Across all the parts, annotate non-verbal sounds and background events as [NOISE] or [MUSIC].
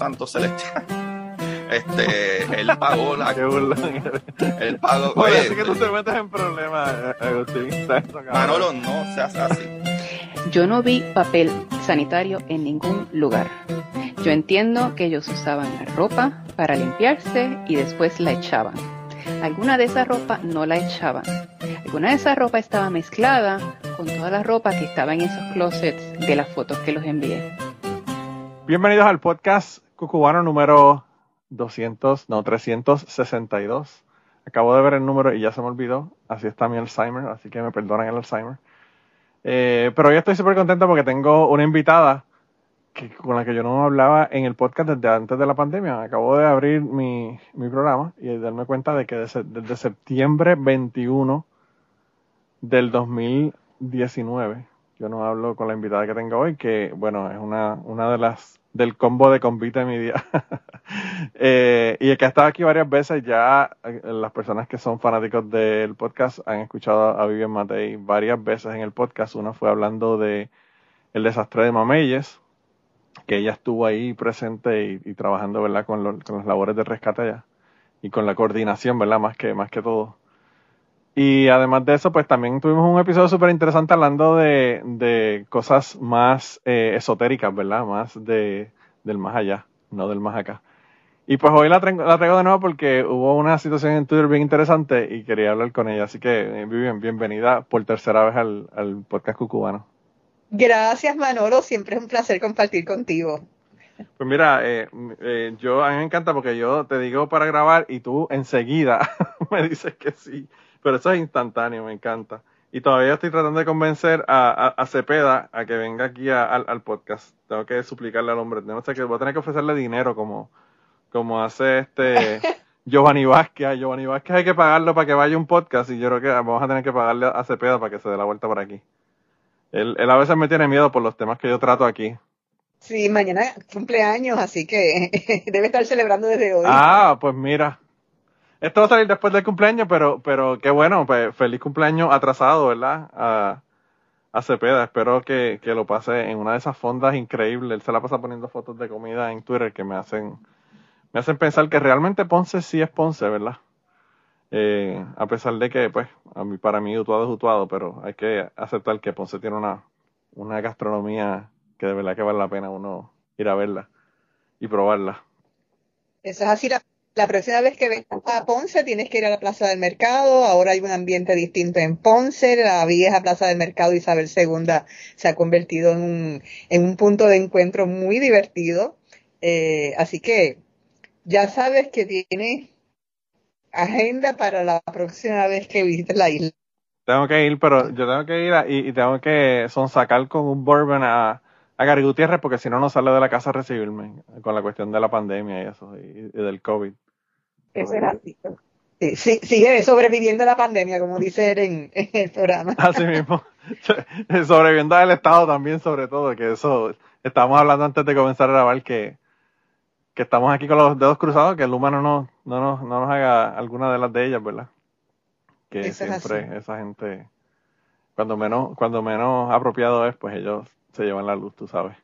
Santo Celestial. [LAUGHS] Este, él pagó la. Qué burlón. Él pagó. Oye, oye, así que tú te metes en problemas, eh, Agustín. Manolo, no seas así. Yo no vi papel sanitario en ningún lugar. Yo entiendo que ellos usaban la ropa para limpiarse y después la echaban. Alguna de esa ropa no la echaban. Alguna de esa ropa estaba mezclada con toda la ropa que estaba en esos closets de las fotos que los envié. Bienvenidos al podcast cucubano número 200, no, 362. Acabo de ver el número y ya se me olvidó. Así está mi Alzheimer, así que me perdonan el Alzheimer. Eh, pero hoy estoy súper contento porque tengo una invitada con la que yo no hablaba en el podcast desde antes de la pandemia. Acabo de abrir mi, mi programa y darme cuenta de que desde, desde septiembre 21 del 2019 yo no hablo con la invitada que tengo hoy, que bueno, es una, una de las del combo de convite mi día. [LAUGHS] eh, y que ha estado aquí varias veces, ya eh, las personas que son fanáticos del podcast han escuchado a Vivian Matei varias veces en el podcast. Una fue hablando de el desastre de Mameyes, que ella estuvo ahí presente y, y trabajando, ¿verdad? Con, lo, con las labores de rescate allá y con la coordinación, ¿verdad? Más que, más que todo. Y además de eso, pues también tuvimos un episodio súper interesante hablando de, de cosas más eh, esotéricas, ¿verdad? Más de, del más allá, no del más acá. Y pues hoy la traigo, la traigo de nuevo porque hubo una situación en Twitter bien interesante y quería hablar con ella. Así que, eh, Vivian, bienvenida por tercera vez al, al podcast cucubano. Gracias, Manolo. Siempre es un placer compartir contigo. Pues mira, eh, eh, yo a mí me encanta porque yo te digo para grabar y tú enseguida [LAUGHS] me dices que sí. Pero eso es instantáneo, me encanta. Y todavía estoy tratando de convencer a, a, a Cepeda a que venga aquí a, al, al, podcast. Tengo que suplicarle al hombre. No sé que voy a tener que ofrecerle dinero como, como hace este [LAUGHS] Giovanni Vázquez. A Giovanni Vázquez hay que pagarlo para que vaya a un podcast y yo creo que vamos a tener que pagarle a Cepeda para que se dé la vuelta por aquí. Él, él a veces me tiene miedo por los temas que yo trato aquí. Sí, mañana cumpleaños, así que [LAUGHS] debe estar celebrando desde hoy. Ah, pues mira. Esto va a salir después del cumpleaños, pero, pero qué bueno, pues feliz cumpleaños atrasado, ¿verdad? A, a Cepeda. Espero que, que lo pase en una de esas fondas increíbles. Él se la pasa poniendo fotos de comida en Twitter que me hacen, me hacen pensar que realmente Ponce sí es Ponce, ¿verdad? Eh, a pesar de que, pues, a mí, para mí Utuado es Utuado, pero hay que aceptar que Ponce tiene una, una gastronomía que de verdad que vale la pena uno ir a verla y probarla. Eso es así. La, la próxima vez que vengas a Ponce tienes que ir a la Plaza del Mercado. Ahora hay un ambiente distinto en Ponce. La vieja Plaza del Mercado Isabel II se ha convertido en un, en un punto de encuentro muy divertido. Eh, así que ya sabes que tienes agenda para la próxima vez que visites la isla. Tengo que ir, pero yo tengo que ir a, y, y, tengo que sonsacar con un bourbon a, a Gary Gutiérrez porque si no, no sale de la casa a recibirme con la cuestión de la pandemia y eso, y, y del COVID. Eso es así. Sí, sí, sigue sobreviviendo a la pandemia, como dice él en, en el programa. [LAUGHS] Así mismo. [LAUGHS] sobreviviendo al Estado también, sobre todo, que eso, estábamos hablando antes de comenzar a grabar que, que estamos aquí con los dedos cruzados, que el humano no, no, nos, no nos haga alguna de las de ellas, ¿verdad? Que Eso siempre esa gente, cuando menos, cuando menos apropiado es, pues ellos se llevan la luz, tú sabes.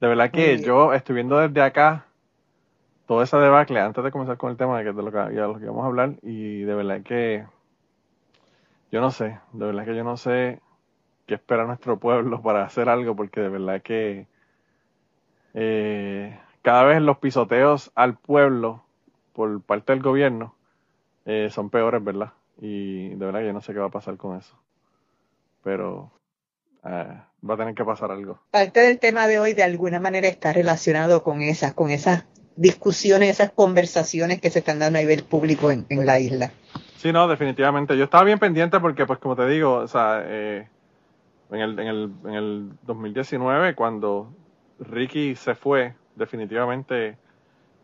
De verdad que Sí. yo estoy viendo desde acá toda esa debacle antes de comenzar con el tema de, que, de lo, que, ya lo que vamos a hablar y de verdad que yo no sé, de verdad que yo no sé qué espera nuestro pueblo para hacer algo porque de verdad que eh, cada vez los pisoteos al pueblo por parte del gobierno eh, son peores, ¿verdad? Y de verdad que yo no sé qué va a pasar con eso. Pero eh, va a tener que pasar algo. Parte del tema de hoy de alguna manera está relacionado con esas, con esas discusiones, esas conversaciones que se están dando a nivel público en, en la isla. Sí, no, definitivamente. Yo estaba bien pendiente porque, pues, como te digo, o sea, eh, en, el, en, el, en el 2019, cuando Ricky se fue, definitivamente,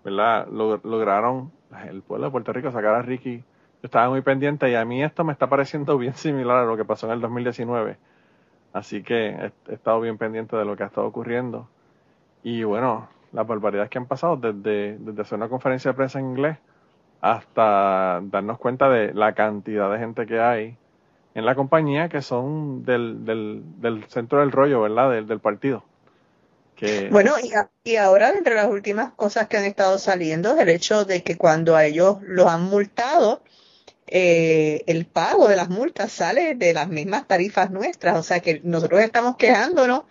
¿verdad? Log- lograron el pueblo de Puerto Rico sacar a Ricky. Yo estaba muy pendiente y a mí esto me está pareciendo [LAUGHS] bien similar a lo que pasó en el 2019. Así que he, estado bien pendiente de lo que ha estado ocurriendo. Y bueno, las barbaridades que han pasado desde, desde hacer una conferencia de prensa en inglés hasta darnos cuenta de la cantidad de gente que hay en la compañía que son del, del, del centro del rollo, ¿verdad? Del, del partido. Que, Bueno, y, y ahora entre las últimas cosas que han estado saliendo es el hecho de que cuando a ellos los han multado, eh, el pago de las multas sale de las mismas tarifas nuestras. O sea que nosotros estamos quejándonos.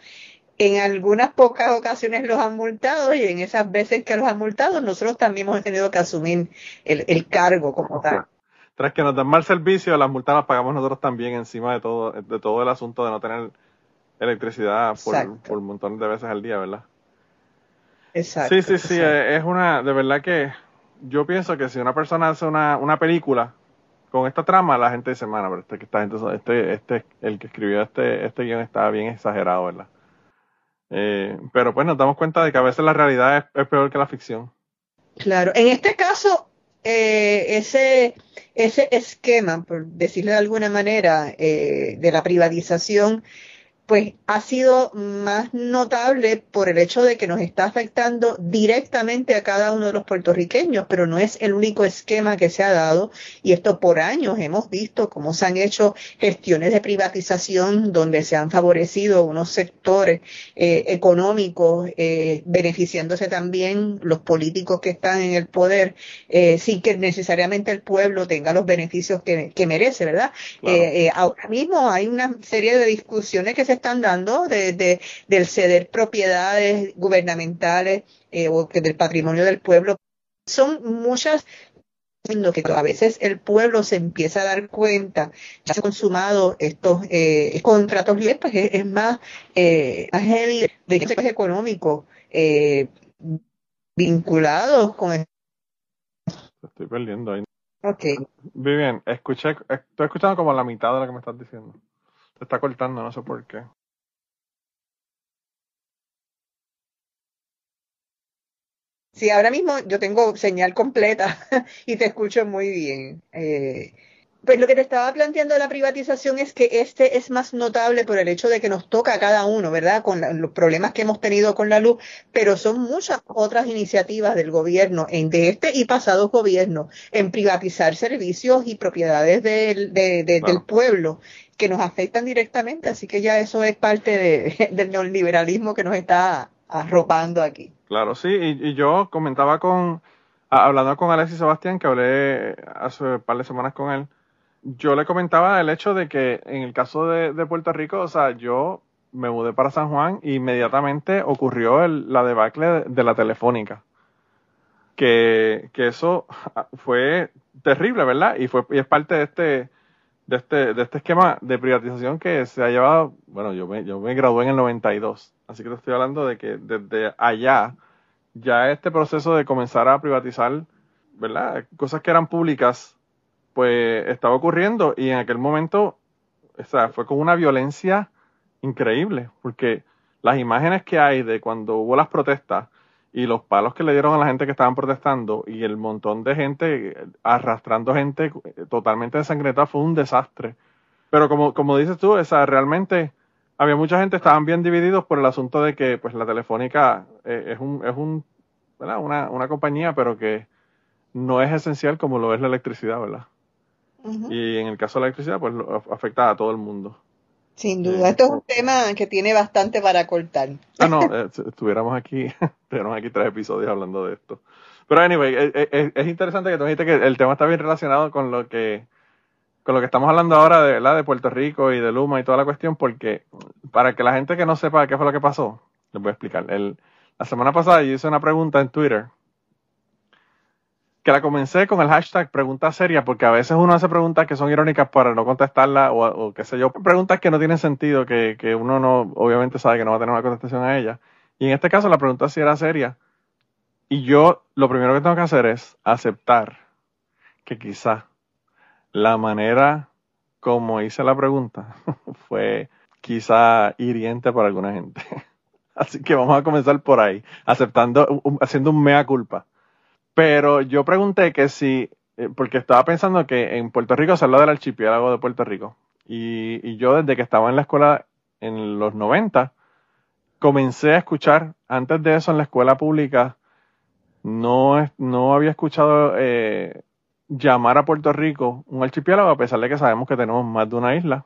En algunas pocas ocasiones los han multado y en esas veces que los han multado, nosotros también hemos tenido que asumir el, el cargo como tal. tras que nos dan mal servicio, las multas las pagamos nosotros también encima de todo, de todo el asunto de no tener electricidad por, por montones de veces al día, ¿verdad? Exacto. Sí, sí, sí, exacto. eh, es una, de verdad que yo pienso que si una persona hace una, una película con esta trama, la gente dice, mano, pero este, esta gente, este, este, el que escribió este, este guion está bien exagerado, ¿verdad? Eh, pero pues nos damos cuenta de que a veces la realidad es, es peor que la ficción. Claro, en este caso, eh, ese, ese esquema, por decirlo de alguna manera, eh, de la privatización, pues ha sido más notable por el hecho de que nos está afectando directamente a cada uno de los puertorriqueños, pero no es el único esquema que se ha dado y esto por años hemos visto cómo se han hecho gestiones de privatización donde se han favorecido unos sectores eh, económicos, eh, beneficiándose también los políticos que están en el poder, eh, sin que necesariamente el pueblo tenga los beneficios que, que merece, ¿verdad? Eh, ahora mismo hay una serie de discusiones que se están dando de, de- del ceder propiedades gubernamentales eh, o que del patrimonio del pueblo. Son muchas en lo que a veces el pueblo se empieza a dar cuenta, ya se han consumado estos eh, contratos libres, pues es, es más, eh, más heavy de sectores económicos eh, vinculados con el... Te estoy perdiendo ahí. Ok, Vivian, escuché, estoy escuchando como la mitad de lo que me estás diciendo. Está cortando, no sé por qué. Sí, ahora mismo yo tengo señal completa [LAUGHS] y te escucho muy bien. Eh, pues lo que te estaba planteando de la privatización es que este es más notable por el hecho de que nos toca a cada uno, ¿verdad? Con la- los problemas que hemos tenido con la luz, pero son muchas otras iniciativas del gobierno, en de este y pasados gobiernos, en privatizar servicios y propiedades del, de- de- Claro. del pueblo que nos afectan directamente. Así que ya eso es parte de- [LAUGHS] del neoliberalismo que nos está arropando aquí. Claro, sí, y, yo comentaba con, hablando con Alexis Sebastián, que hablé hace un par de semanas con él, yo le comentaba el hecho de que en el caso de, de Puerto Rico, o sea, yo me mudé para San Juan e inmediatamente ocurrió el- la debacle de, de la telefónica. Que, que eso [LAUGHS] fue terrible, ¿verdad? Y fue y es parte de este, de este, de este esquema de privatización que se ha llevado, bueno, yo me, yo me gradué en el 92, así que te estoy hablando de que desde allá ya este proceso de comenzar a privatizar, ¿verdad? Cosas que eran públicas, pues estaba ocurriendo y en aquel momento, o sea, fue con una violencia increíble, porque las imágenes que hay de cuando hubo las protestas y los palos que le dieron a la gente que estaban protestando y el montón de gente arrastrando gente eh, totalmente ensangrentada fue un desastre. Pero como, como dices tú, o sea, realmente había mucha gente, estaban bien divididos por el asunto de que pues la telefónica eh, es un, es un, ¿verdad? Una, una compañía, pero que no es esencial como lo es la electricidad, ¿verdad? Y en el caso de la electricidad, pues lo- afecta a todo el mundo. Sin duda, esto es un tema que tiene bastante para cortar. Ah, no, eh, [LAUGHS] estuviéramos aquí, [LAUGHS] tuviéramos aquí tres episodios hablando de esto. Pero anyway, eh, eh, es, es interesante que tú dijiste que el tema está bien relacionado con lo que con lo que estamos hablando ahora de, ¿verdad? de Puerto Rico y de Luma y toda la cuestión, porque para que la gente que no sepa qué fue lo que pasó, les voy a explicar. El, la semana pasada yo hice una pregunta en Twitter que la comencé con el hashtag pregunta seria, porque a veces uno hace preguntas que son irónicas para no contestarla o, o qué sé yo, preguntas que no tienen sentido, que, que uno no, obviamente sabe que no va a tener una contestación a ella. Y en este caso la pregunta sí era seria. Y yo lo primero que tengo que hacer es aceptar que quizá la manera como hice la pregunta [LAUGHS] fue quizá hiriente para alguna gente. [LAUGHS] Así que vamos a comenzar por ahí, aceptando, haciendo un mea culpa. Pero yo pregunté que si, eh, porque estaba pensando que en Puerto Rico se habla del archipiélago de Puerto Rico. Y, y yo desde que estaba en la escuela en los 90, comencé a escuchar, antes de eso en la escuela pública, no, no había escuchado eh, llamar a Puerto Rico un archipiélago, a pesar de que sabemos que tenemos más de una isla.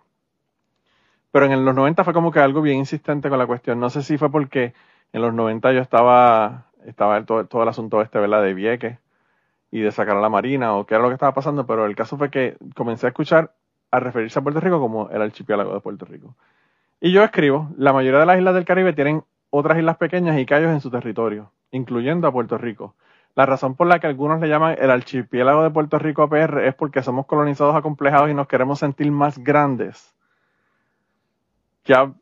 Pero en los 90 fue como que algo bien insistente con la cuestión. No sé si fue porque En los 90 yo estaba, estaba todo, todo el asunto este, ¿verdad? De Vieques y de sacar a la Marina o qué era lo que estaba pasando, pero el caso fue que comencé a escuchar a referirse a Puerto Rico como el archipiélago de Puerto Rico. Y yo escribo, la mayoría de las islas del Caribe tienen otras islas pequeñas y callos en su territorio, incluyendo a Puerto Rico. La razón por la que algunos le llaman el archipiélago de Puerto Rico APR es porque somos colonizados acomplejados y nos queremos sentir más grandes. Ya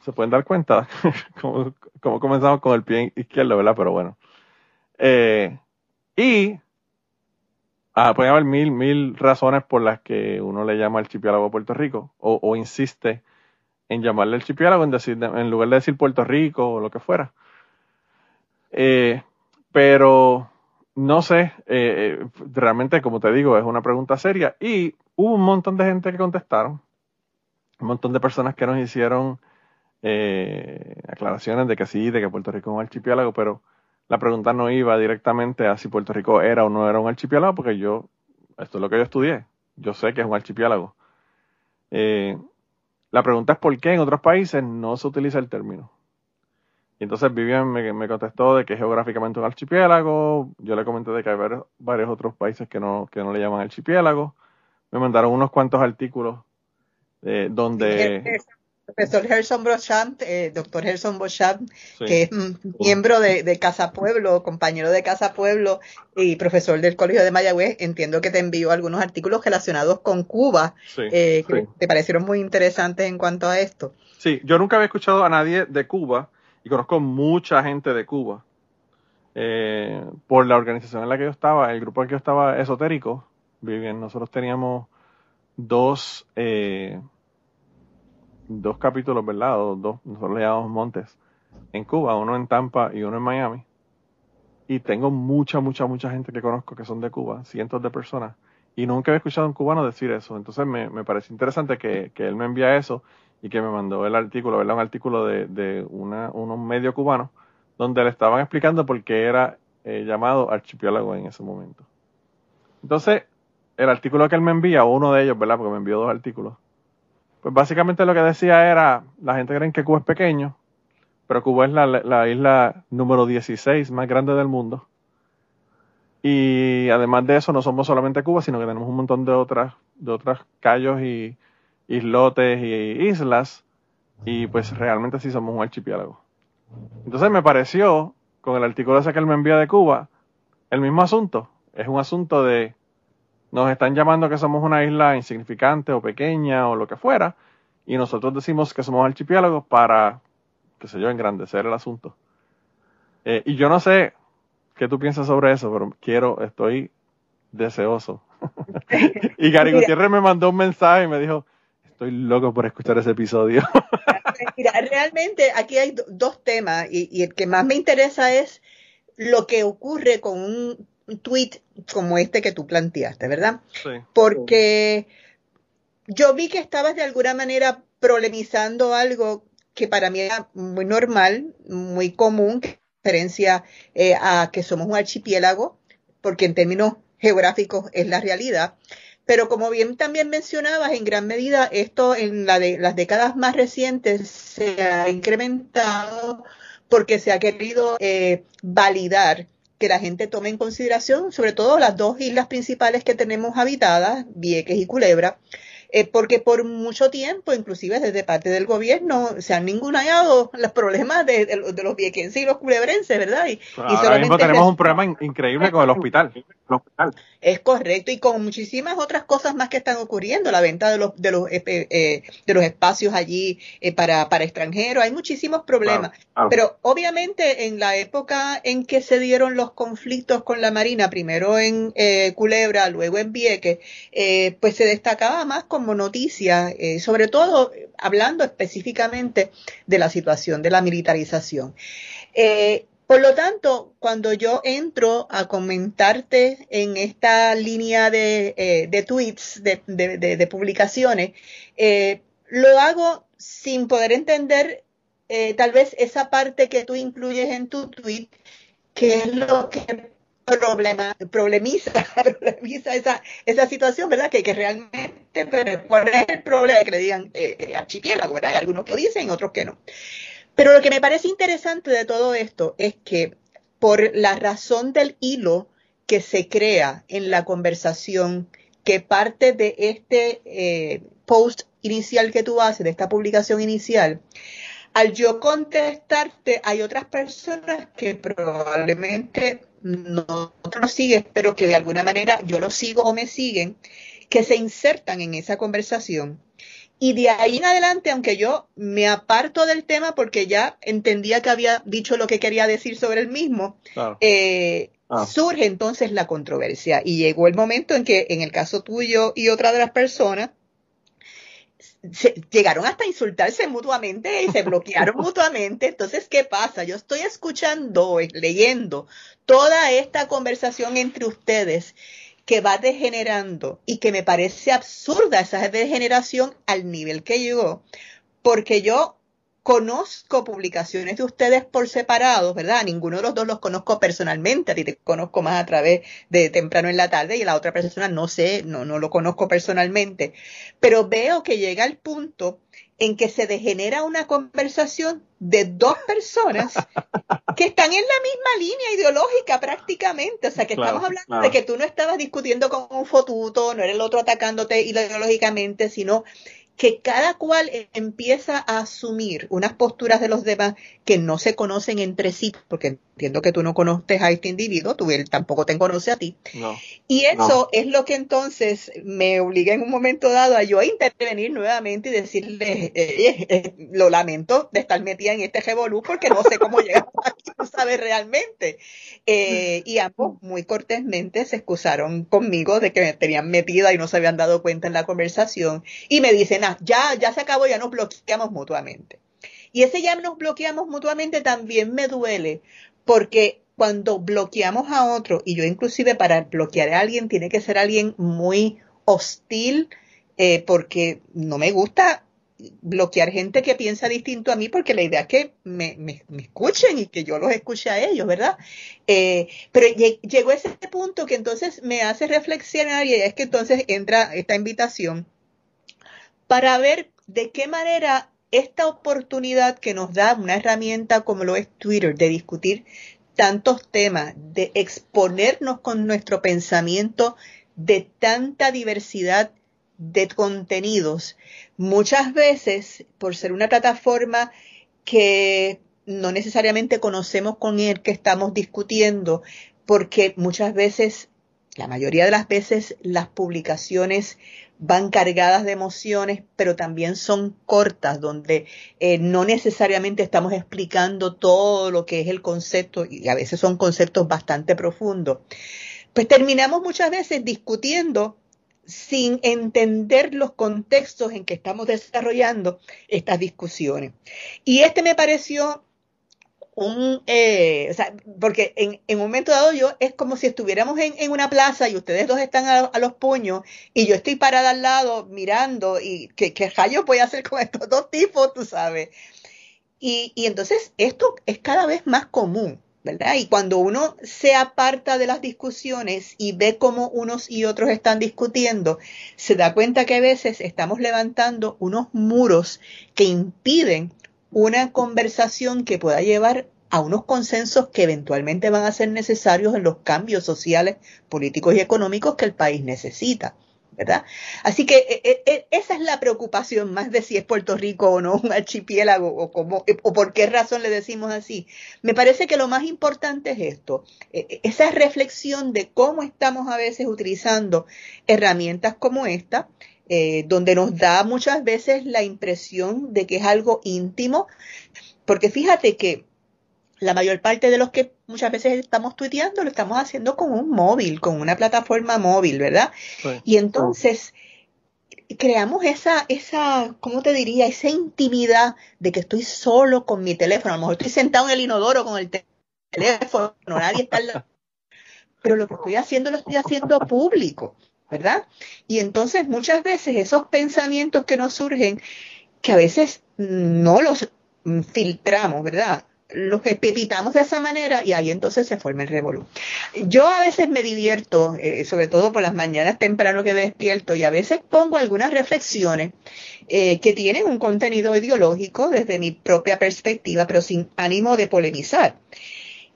se pueden dar cuenta [LAUGHS] cómo, comenzamos con el pie izquierdo, ¿verdad? Pero bueno. Eh, y ah, puede haber mil, mil razones por las que uno le llama archipiélago de Puerto Rico o, o insiste en llamarle archipiélago en, decir, en lugar de decir Puerto Rico o lo que fuera. Eh, pero no sé, eh, eh, realmente como te digo, es una pregunta seria y hubo un montón de gente que contestaron, un montón de personas que nos hicieron aclaraciones de que sí, de que Puerto Rico es un archipiélago, pero la pregunta no iba directamente a si Puerto Rico era o no era un archipiélago, porque yo, esto es lo que yo estudié, yo sé que es un archipiélago. La pregunta es por qué en otros países no se utiliza el término. Y entonces Vivian me, contestó de que geográficamente un archipiélago. Yo le comenté de que hay varios, otros países que no, que no le llaman archipiélago. Me mandaron unos cuantos artículos eh, donde profesor Gerson Brochamp, eh, doctor Gerson Brochamp, que es miembro de, Casa Pueblo, compañero de Casa Pueblo y profesor del Colegio de Mayagüez, entiendo que te envió algunos artículos relacionados con Cuba, eh, que te parecieron muy interesantes en cuanto a esto. Sí, yo nunca había escuchado a nadie de Cuba y conozco mucha gente de Cuba. Eh, por la organización en la que yo estaba, el grupo en el que yo estaba esotérico, bien, nosotros teníamos dos dos capítulos, ¿verdad? dos, nosotros le montes, en Cuba, uno en Tampa y uno en Miami. Y tengo mucha, mucha, mucha gente que conozco que son de Cuba, cientos de personas. Y nunca he escuchado a un cubano decir eso. Entonces me, me parece interesante que, que, él me envía eso y que me mandó el artículo, ¿verdad? Un artículo de, de una, un medio cubano donde le estaban explicando por qué era eh, llamado archipiélago en ese momento. Entonces, el artículo que él me envía, uno de ellos, ¿verdad? Porque me envió dos artículos, pues básicamente lo que decía era, la gente cree que Cuba es pequeño, pero Cuba es la, isla número 16 más grande del mundo. Y además de eso, no somos solamente Cuba, sino que tenemos un montón de otras, de otros callos y islotes y islas. Y pues realmente sí somos un archipiélago. Entonces me pareció, con el artículo ese que él me envía de Cuba, el mismo asunto. Es un asunto de nos están llamando que somos una isla insignificante o pequeña o lo que fuera, y nosotros decimos que somos archipiélagos para, qué sé yo, engrandecer el asunto. Eh, y yo no sé qué tú piensas sobre eso, pero quiero, estoy deseoso. [LAUGHS] y Gary [LAUGHS] Gutiérrez me mandó un mensaje y me dijo, estoy loco por escuchar ese episodio. [LAUGHS] Mira, realmente aquí hay dos temas y, y, el que más me interesa es lo que ocurre con un tweet como este que tú planteaste, ¿verdad? Sí. Porque yo vi que estabas de alguna manera problemizando algo que para mí era muy normal, muy común, que referencia eh, a que somos un archipiélago, porque en términos geográficos es la realidad. Pero como bien también mencionabas, en gran medida esto en la de, las décadas más recientes se ha incrementado porque se ha querido eh, validar que la gente tome en consideración, sobre todo las dos islas principales que tenemos habitadas, Vieques y Culebra, eh, porque por mucho tiempo, inclusive desde parte del gobierno, se han ninguneado los problemas de, de, los viequenses y los culebrenses, ¿verdad? Y, ahora mismo tenemos un problema increíble con el hospital. Es correcto, y con muchísimas otras cosas más que están ocurriendo, la venta de los, de los, eh, eh, de los espacios allí para, para extranjeros, hay muchísimos problemas. Pero obviamente en la época en que se dieron los conflictos con la Marina, primero en Culebra, luego en Vieques, pues se destacaba más con como noticia, eh, sobre todo hablando específicamente de la situación de la militarización. Eh, por lo tanto, cuando yo entro a comentarte en esta línea de, eh, tweets, de, publicaciones, lo hago sin poder entender tal vez esa parte que tú incluyes en tu tweet, que es lo que problema, problemiza, [LAUGHS] problemiza esa, esa situación, ¿verdad? Que, que realmente, pero ¿cuál es el problema? Que le digan eh, eh, archipiélago, ¿verdad? Hay algunos que dicen, otros que no. Pero lo que me parece interesante de todo esto es que por la razón del hilo que se crea en la conversación, que parte de este eh, post inicial que tú haces, de esta publicación inicial, al yo contestarte, hay otras personas que probablemente no, no siguen, pero que de alguna manera yo lo sigo o me siguen, que se insertan en esa conversación. Y de ahí en adelante, aunque yo me aparto del tema porque ya entendía que había dicho lo que quería decir sobre el mismo, eh, ah. surge entonces la controversia. Y llegó el momento en que, en el caso tuyo y otra de las personas, llegaron hasta insultarse mutuamente y se bloquearon [LAUGHS] mutuamente. Entonces, ¿qué pasa? Yo estoy escuchando, leyendo toda esta conversación entre ustedes que va degenerando y que me parece absurda esa degeneración al nivel que llegó, porque yo conozco publicaciones de ustedes por separado, ¿verdad? Ninguno de los dos los conozco personalmente, a ti te conozco más a través de temprano en la tarde y a la otra persona no sé, no, no lo conozco personalmente, pero veo que llega el punto en que se degenera una conversación de dos personas [LAUGHS] que están en la misma línea ideológica prácticamente. O sea, que estamos hablando de que tú no estabas discutiendo con un fotuto, no era el otro atacándote ideológicamente, sino que cada cual empieza a asumir unas posturas de los demás que no se conocen entre sí, porque entiendo que tú no conoces a este individuo, tú él tampoco te conoce a ti. y eso es lo que entonces me obliga en un momento dado a yo a intervenir nuevamente y decirle, eh, lo lamento de estar metida en este revolú porque no sé cómo llegar aquí, no sabes realmente. Eh, y ambos muy cortésmente se excusaron conmigo de que me tenían metida y no se habían dado cuenta en la conversación y me dicen, ah, ya, ya se acabó, ya nos bloqueamos mutuamente. Y ese ya nos bloqueamos mutuamente también me duele porque cuando bloqueamos a otro, y yo inclusive para bloquear a alguien tiene que ser alguien muy hostil, eh, porque no me gusta bloquear gente que piensa distinto a mí, porque la idea es que me, me, escuchen y que yo los escuche a ellos, ¿verdad? Eh, pero llegó ese punto que entonces me hace reflexionar y es que entonces entra esta invitación para ver de qué manera esta oportunidad que nos da una herramienta como lo es Twitter de discutir tantos temas, de exponernos con nuestro pensamiento de tanta diversidad de contenidos, muchas veces por ser una plataforma que no necesariamente conocemos con el que estamos discutiendo, porque muchas veces, la mayoría de las veces, las publicaciones van cargadas de emociones, pero también son cortas, donde eh, no necesariamente estamos explicando todo lo que es el concepto, y a veces son conceptos bastante profundos. Pues terminamos muchas veces discutiendo sin entender los contextos en que estamos desarrollando estas discusiones. Y este me pareció un, eh, o sea, porque en, en, un momento dado yo es como si estuviéramos en, en una plaza y ustedes dos están a, los puños y yo estoy parada al lado mirando y qué, qué rayos voy a hacer con estos dos tipos, tú sabes. Y, y entonces esto es cada vez más común, ¿verdad? Y cuando uno se aparta de las discusiones y ve cómo unos y otros están discutiendo, se da cuenta que a veces estamos levantando unos muros que impiden una conversación que pueda llevar a unos consensos que eventualmente van a ser necesarios en los cambios sociales, políticos y económicos que el país necesita. ¿verdad? Así que eh, eh, eh, esa es la preocupación más de si es Puerto Rico o no un [LAUGHS] archipiélago o, cómo, o por qué razón le decimos así. Me parece que lo más importante es esto, esa reflexión de cómo estamos a veces utilizando herramientas como esta eh, donde nos da muchas veces la impresión de que es algo íntimo, porque fíjate que la mayor parte de los que muchas veces estamos tuiteando lo estamos haciendo con un móvil, con una plataforma móvil, ¿verdad? Y entonces creamos esa, esa, ¿cómo te diría? Esa intimidad de que estoy solo con mi teléfono. A lo mejor estoy sentado en el inodoro con el teléfono, nadie está al [LAUGHS] Pero lo que estoy haciendo lo estoy haciendo público. ¿Verdad? Y entonces muchas veces esos pensamientos que nos surgen, que a veces no los filtramos, ¿verdad? Los espetitamos de esa manera y ahí entonces se forma el revolú. Yo a veces me divierto, eh, sobre todo por las mañanas temprano que despierto, y a veces pongo algunas reflexiones eh, que tienen un contenido ideológico desde mi propia perspectiva, pero sin ánimo de polemizar.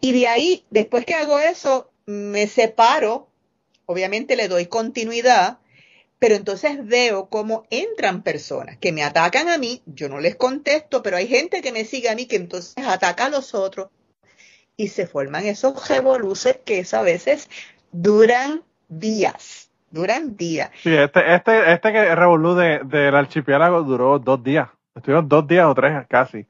Y de ahí, después que hago eso, me separo, obviamente le doy continuidad, pero entonces veo cómo entran personas que me atacan a mí, yo no les contesto, pero hay gente que me sigue a mí que entonces ataca a los otros y se forman esos revoluces que a veces duran días, duran días. Sí, este, este, este revolú del archipiélago duró dos días, estuvieron dos días o tres casi.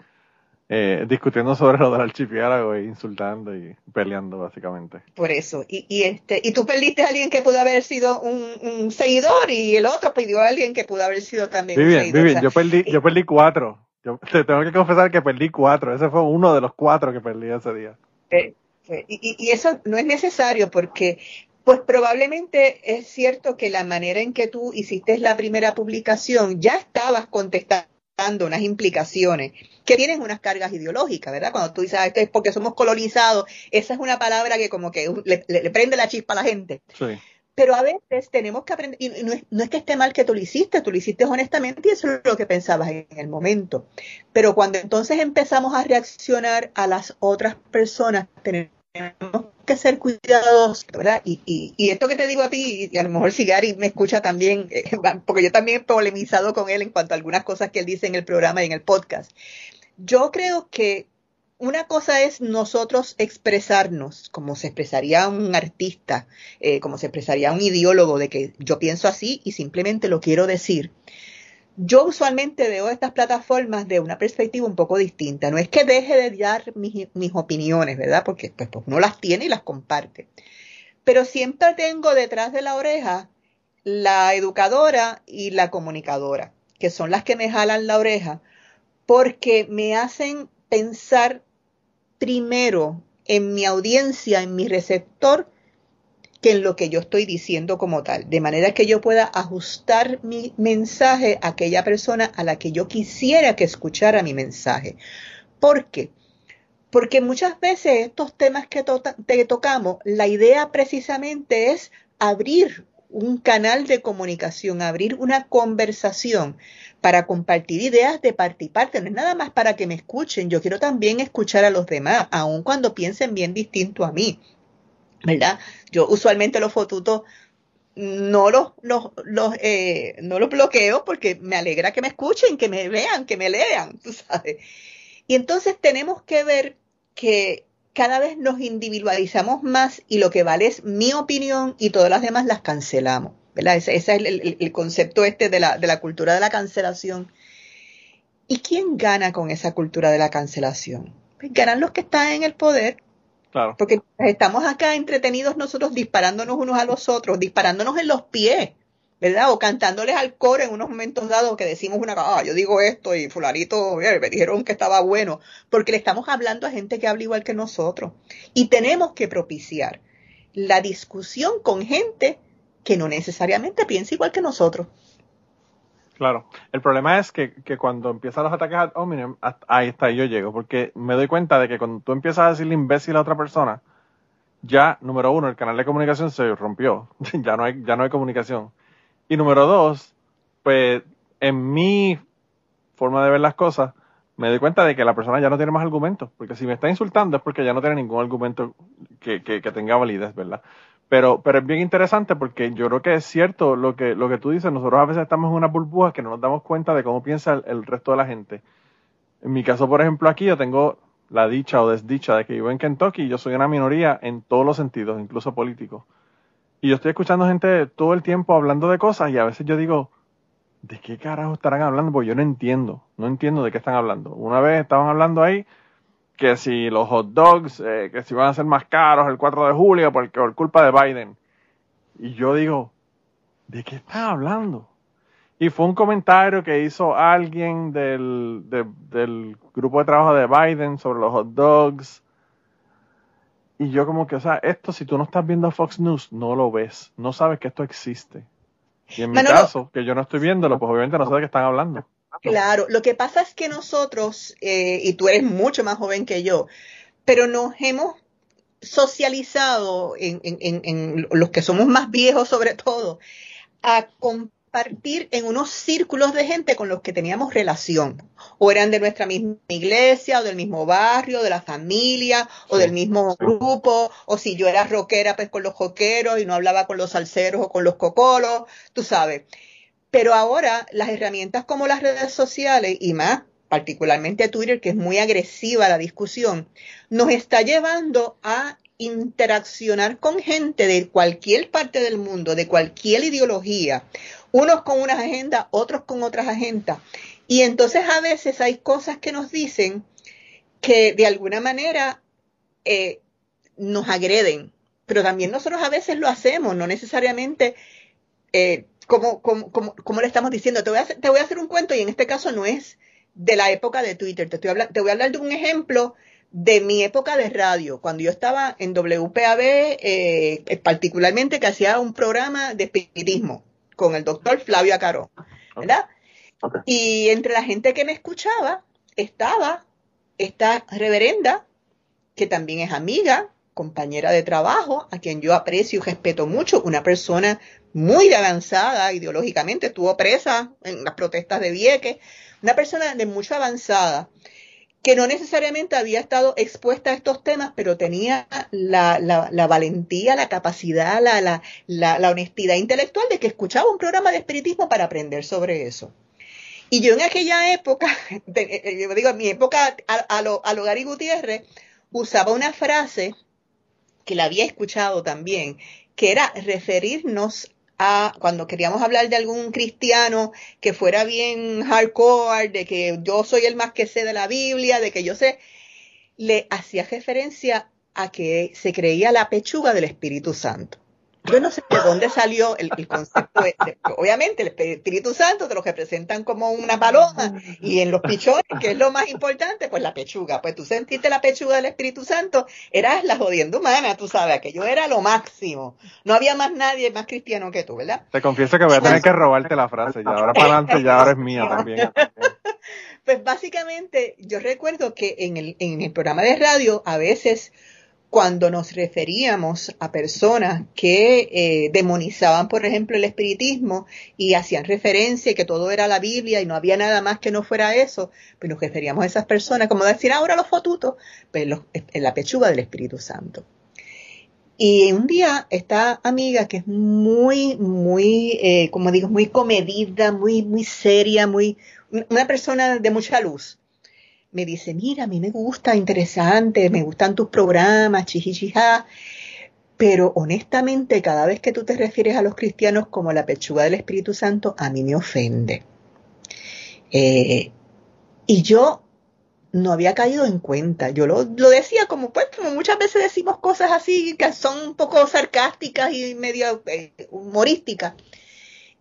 Eh, discutiendo sobre lo del archipiélago e insultando y peleando básicamente. Por eso, y, y, este, y tú perdiste a alguien que pudo haber sido un, seguidor y el otro pidió a alguien que pudo haber sido también un seguidor. yo perdí, yo perdí cuatro. Yo te tengo que confesar que perdí cuatro. Ese fue uno de los cuatro que perdí ese día. Eh, eh, y, y, eso no es necesario porque, pues probablemente es cierto que la manera en que tú hiciste la primera publicación ya estabas contestando unas implicaciones que tienen unas cargas ideológicas, ¿verdad? Cuando tú dices, ah, esto es porque somos colonizados, esa es una palabra que como que le, prende la chispa a la gente. Pero a veces tenemos que aprender, y no es, no es, que esté mal que tú lo hiciste, tú lo hiciste honestamente y eso es lo que pensabas en el momento. Pero cuando entonces empezamos a reaccionar a las otras personas, tenemos que ser cuidadosos, ¿verdad? Y, y, y, esto que te digo a ti, y a lo mejor si Gary me escucha también, [LAUGHS] eh, porque yo también he polemizado con él en cuanto a algunas cosas que él dice en el programa y en el podcast. Yo creo que una cosa es nosotros expresarnos, como se expresaría un artista, eh, como se expresaría un ideólogo, de que yo pienso así y simplemente lo quiero decir yo usualmente veo estas plataformas de una perspectiva un poco distinta. No es que deje de dar mis, opiniones, ¿verdad? Porque pues, pues, uno las tiene y las comparte. Pero siempre tengo detrás de la oreja la educadora y la comunicadora, que son las que me jalan la oreja, porque me hacen pensar primero en mi audiencia, en mi receptor, que en lo que yo estoy diciendo como tal, de manera que yo pueda ajustar mi mensaje a aquella persona a la que yo quisiera que escuchara mi mensaje. ¿Por qué? Porque muchas veces estos temas que tocamos, la idea precisamente es abrir un canal de comunicación, abrir una conversación para compartir ideas de parte parte. No es nada más para que me escuchen, yo quiero también escuchar a los demás, aun cuando piensen bien distinto a mí. ¿Verdad? Yo usualmente los fotutos no los, los, los eh, no los bloqueo porque me alegra que me escuchen, que me vean, que me lean, [LAUGHS] tú sabes. Y entonces tenemos que ver que cada vez nos individualizamos más y lo que vale es mi opinión y todas las demás las cancelamos. ¿verdad? Ese, es el, el, concepto este de la, de la cultura de la cancelación. ¿Y quién gana con esa cultura de la cancelación? Pues ganan los que están en el poder porque estamos acá entretenidos nosotros disparándonos unos a los otros, disparándonos en los pies, ¿verdad? O cantándoles al coro en unos momentos dados que decimos una, ah, yo digo esto y fulanito, me dijeron que estaba bueno, porque le estamos hablando a gente que habla igual que nosotros. Y tenemos que propiciar la discusión con gente que no necesariamente piensa igual que nosotros. Claro, el problema es que, que cuando empiezan los ataques a hominem, ahí está, yo llego, porque me doy cuenta de que cuando tú empiezas a decirle imbécil a otra persona, ya, número uno, el canal de comunicación se rompió, [LAUGHS] ya no hay, ya no hay comunicación. Y número dos, pues en mi forma de ver las cosas, me doy cuenta de que la persona ya no tiene más argumentos, porque si me está insultando es porque ya no tiene ningún argumento que, que, que tenga validez, ¿verdad? Pero, pero es bien interesante porque yo creo que es cierto lo que, lo que tú dices. Nosotros a veces estamos en una burbuja que no nos damos cuenta de cómo piensa el, resto de la gente. En mi caso, por ejemplo, aquí yo tengo la dicha o desdicha de que vivo en Kentucky y yo soy una minoría en todos los sentidos, incluso políticos. Y yo estoy escuchando gente todo el tiempo hablando de cosas y a veces yo digo, ¿de qué carajo estarán hablando? Porque yo no entiendo, no entiendo de qué están hablando. Una vez estaban hablando ahí que si los hot dogs, eh, que si van a ser más caros el 4 de julio porque, por culpa de Biden. Y yo digo, ¿de qué están hablando? Y fue un comentario que hizo alguien del, del grupo de trabajo de Biden sobre los hot dogs. Y yo como que, o sea, esto si tú no estás viendo Fox News, no lo ves, no sabes que esto existe. Y en mi caso, que yo no estoy viéndolo, pues obviamente no sé de qué están hablando. Claro, lo que pasa es que nosotros, eh, y tú eres mucho más joven que yo, pero nos hemos socializado en, en, en, los que somos más viejos sobre todo, a, compartir en unos círculos de gente con los que teníamos relación. O eran de nuestra misma iglesia, o del mismo barrio, de la familia, o del mismo grupo. O si yo era rockera, pues con los joqueros y no hablaba con los salseros o con los cocolos, tú sabes. Pero ahora las herramientas como las redes sociales y más, particularmente Twitter, que es muy agresiva la discusión, nos está llevando a interaccionar con gente de cualquier parte del mundo, de cualquier ideología, unos con unas agendas, otros con otras agendas. Y entonces a veces hay cosas que nos dicen que de alguna manera eh, nos agreden, pero también nosotros a veces lo hacemos, no necesariamente eh, como, como, como, le estamos diciendo. Te voy, a hacer, te voy a hacer un cuento y en este caso no es de la época de Twitter, te, estoy te voy a hablar de un ejemplo de mi época de radio, cuando yo estaba en WPAB, eh, particularmente que hacía un programa de espiritismo con el doctor Flavio Acaro, ¿verdad? Y entre la gente que me escuchaba estaba esta reverenda, que también es amiga, compañera de trabajo, a quien yo aprecio y respeto mucho, una persona muy avanzada ideológicamente, estuvo presa en las protestas de Vieques, una persona de mucha avanzada que no necesariamente había estado expuesta a estos temas, pero tenía la, la, valentía, la capacidad, la, la, honestidad intelectual de que escuchaba un programa de espiritismo para aprender sobre eso. Y yo en aquella época, [LAUGHS] eh, yo digo, en mi época a, a, lo, a lo Gutiérrez, usaba una frase que la había escuchado también, que era referirnos cuando queríamos hablar de algún cristiano que fuera bien hardcore, de que yo soy el más que sé de la Biblia, de que yo sé, le hacía referencia a que se creía la pechuga del Espíritu Santo. Yo no sé de dónde salió el, concepto. De, obviamente, el Espíritu Santo te lo representan como una paloma y en los pichones, que es lo más importante, pues la pechuga. Pues tú sentiste la pechuga del Espíritu Santo, eras la jodienda humana, tú sabes, que yo era lo máximo. No había más nadie más cristiano que tú, ¿verdad? Te confieso que voy a tener que robarte la frase, ya ahora para adelante, ya ahora es mía [LAUGHS] también. Pues básicamente, yo recuerdo que en el, en el programa de radio, a veces cuando nos referíamos a personas que eh, demonizaban, por ejemplo, el espiritismo y hacían referencia y que todo era la Biblia y no había nada más que no fuera eso, pues nos referíamos a esas personas como decir ahora los fotutos, pues en la pechuga del Espíritu Santo. Y un día esta amiga que es muy, muy, eh, como digo, muy comedida, muy, muy seria, muy, una persona de mucha luz, me dice, mira, a mí me gusta, interesante, me gustan tus programas, chichichija, pero honestamente cada vez que tú te refieres a los cristianos como la pechuga del Espíritu Santo, a mí me ofende. Eh, y yo no había caído en cuenta. Yo lo, decía como, pues, como muchas veces decimos cosas así que son un poco sarcásticas y medio eh, humorísticas.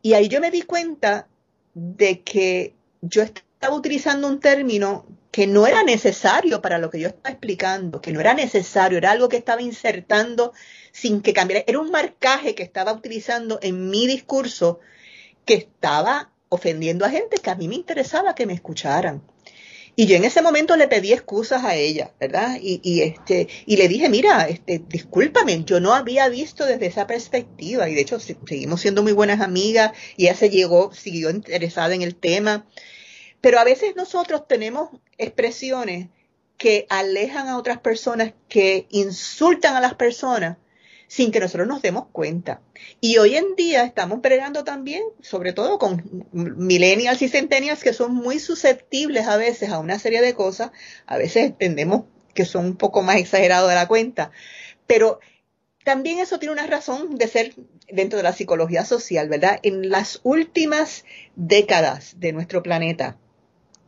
Y ahí yo me di cuenta de que yo estaba utilizando un término que no era necesario para lo que yo estaba explicando, que no era necesario, era algo que estaba insertando sin que cambiara, era un marcaje que estaba utilizando en mi discurso que estaba ofendiendo a gente que a mí me interesaba que me escucharan. Y yo en ese momento le pedí excusas a ella, ¿verdad? Y, este, y le dije, mira, este, discúlpame, yo no había visto desde esa perspectiva. Y de hecho, seguimos siendo muy buenas amigas y ella se llegó, siguió interesada en el tema. Pero a veces nosotros tenemos expresiones que alejan a otras personas, que insultan a las personas sin que nosotros nos demos cuenta. Y hoy en día estamos peleando también, sobre todo con millennials y centennials que son muy susceptibles a veces a una serie de cosas, a veces entendemos que son un poco más exagerados de la cuenta, pero también eso tiene una razón de ser dentro de la psicología social, ¿verdad? En las últimas décadas de nuestro planeta,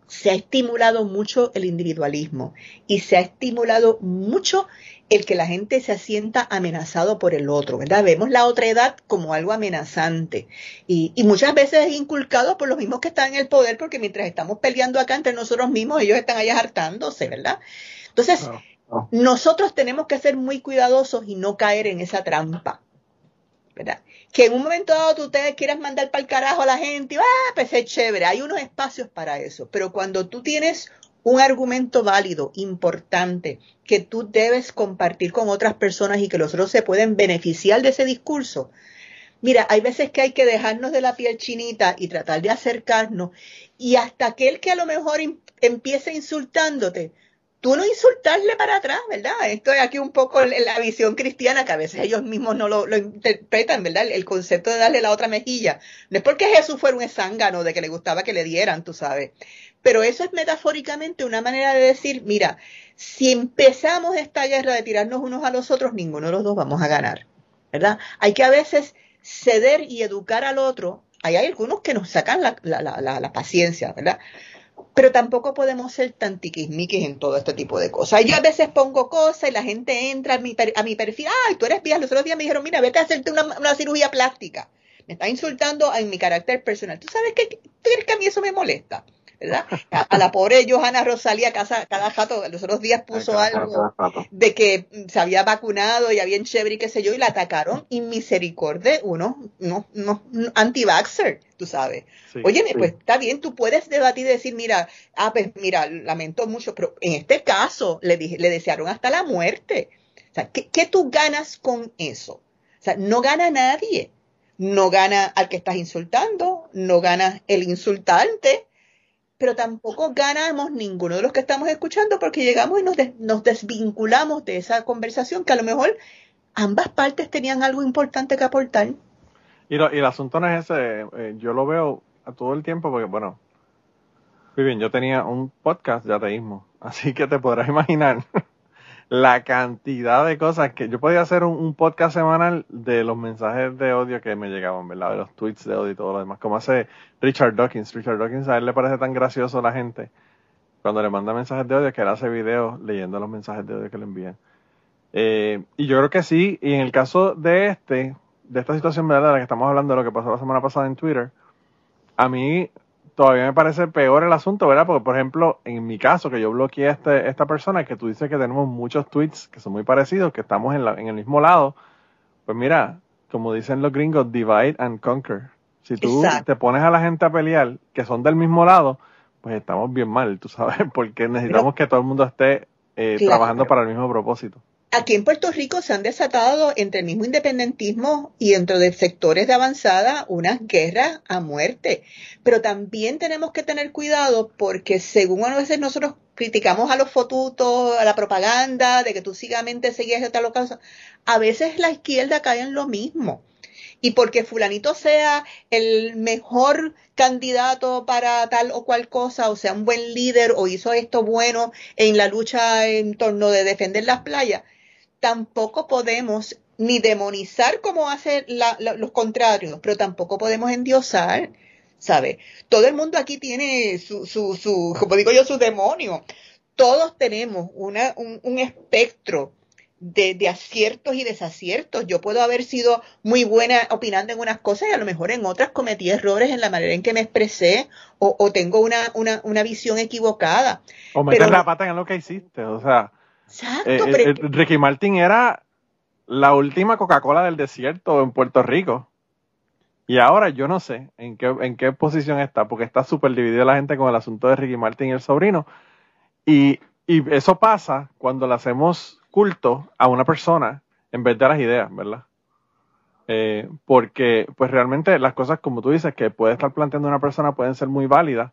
se ha estimulado mucho el individualismo y se ha estimulado mucho el que la gente se sienta amenazado por el otro, ¿verdad? Vemos la otra edad como algo amenazante y, muchas veces es inculcado por los mismos que están en el poder porque mientras estamos peleando acá entre nosotros mismos, ellos están allá hartándose, ¿verdad? Entonces, nosotros tenemos que ser muy cuidadosos y no caer en esa trampa, ¿verdad? que en un momento dado tú te quieras mandar para el carajo a la gente, ah, pues es chévere, hay unos espacios para eso, pero cuando tú tienes un argumento válido, importante, que tú debes compartir con otras personas y que los otros se pueden beneficiar de ese discurso, Mira, hay veces que hay que dejarnos de la piel chinita y tratar de acercarnos y hasta aquel que a lo mejor empiece insultándote, tú no insultarle para atrás, ¿verdad? Esto es aquí un poco la visión cristiana que a veces ellos mismos no lo, interpretan, ¿verdad? El concepto de darle la otra mejilla. No es porque Jesús fuera un esángano de que le gustaba que le dieran, tú sabes. Pero eso es metafóricamente una manera de decir, mira, si empezamos esta guerra de tirarnos unos a los otros, ninguno de los dos vamos a ganar, ¿verdad? Hay que a veces ceder y educar al otro. Hay algunos que nos sacan la, la, la, la paciencia, ¿verdad? Pero tampoco podemos ser tan tiquismiquis en todo este tipo de cosas. Yo a veces pongo cosas y la gente entra a mi, a mi perfil, ay, tú eres vieja, los otros días me dijeron, mira, vete a hacerte una, una cirugía plástica. Me está insultando en mi carácter personal. ¿Tú sabes qué? ¿Tú crees que a mí eso me molesta? ¿Verdad? A, la pobre Johanna Rosalía cada, cada jato, los otros días puso algo de que se había vacunado y había en chévere y qué sé yo, y la atacaron y misericordia uno, no, no, anti-vaxxer, tú sabes. Oye, pues está bien, tú puedes debatir y decir, mira, ah, pues mira, lamento mucho, pero en este caso le, dije, le desearon hasta la muerte. O sea, ¿qué, ¿qué tú ganas con eso? O sea, no gana nadie. No gana al que estás insultando, no gana el insultante, pero tampoco ganamos ninguno de los que estamos escuchando porque llegamos y nos, desvinculamos de esa conversación que a lo mejor ambas partes tenían algo importante que aportar. Y, lo, y el asunto no es ese, eh, yo lo veo a todo el tiempo porque, bueno, muy bien, yo tenía un podcast de ateísmo, [LAUGHS] así que te podrás imaginar la cantidad de cosas que yo podía hacer un, podcast semanal de los mensajes de odio que me llegaban, ¿verdad? De los tweets de odio y todo lo demás, como hace Richard Dawkins. Richard Dawkins a él le parece tan gracioso a la gente cuando le manda mensajes de odio que él hace videos leyendo los mensajes de odio que le envían. Eh, y yo creo que sí, y en el caso de este, de esta situación, ¿verdad? De la que estamos hablando, de lo que pasó la semana pasada en Twitter, a mí todavía me parece peor el asunto, ¿verdad? Porque, por ejemplo, en mi caso, que yo bloqueé a este, esta persona, que tú dices que tenemos muchos tweets que son muy parecidos, que estamos en, la, en el mismo lado, pues mira, como dicen los gringos, divide and conquer. Si tú te pones a la gente a pelear, que son del mismo lado, pues estamos bien mal, tú sabes, [LAUGHS] porque necesitamos que todo el mundo esté eh, trabajando para el mismo propósito. Aquí en Puerto Rico se han desatado entre el mismo independentismo y dentro de sectores de avanzada unas guerras a muerte. Pero también tenemos que tener cuidado porque según a veces nosotros criticamos a los fotutos, a la propaganda, de que tú sigamente seguías tal cosa, a veces la izquierda cae en lo mismo. Y porque fulanito sea el mejor candidato para tal o cual cosa, o sea, un buen líder, o hizo esto bueno en la lucha en torno de defender las playas, tampoco podemos ni demonizar como hacen los contrarios, pero tampoco podemos endiosar, ¿sabe? Todo el mundo aquí tiene su, su, su como digo yo, su demonio. Todos tenemos una, un, espectro de, de, aciertos y desaciertos. Yo puedo haber sido muy buena opinando en unas cosas y a lo mejor en otras cometí errores en la manera en que me expresé o, o tengo una, una, una visión equivocada. O meter la pata en lo que hiciste, o sea. Exacto, eh, eh, eh, Ricky Martin era la última Coca-Cola del desierto en Puerto Rico. Y ahora yo no sé en qué, en qué posición está, porque está súper dividida la gente con el asunto de Ricky Martin y el sobrino. Y, y eso pasa cuando le hacemos culto a una persona en vez de a las ideas, ¿verdad? porque pues realmente las cosas como tú dices que puede estar planteando una persona pueden ser muy válidas,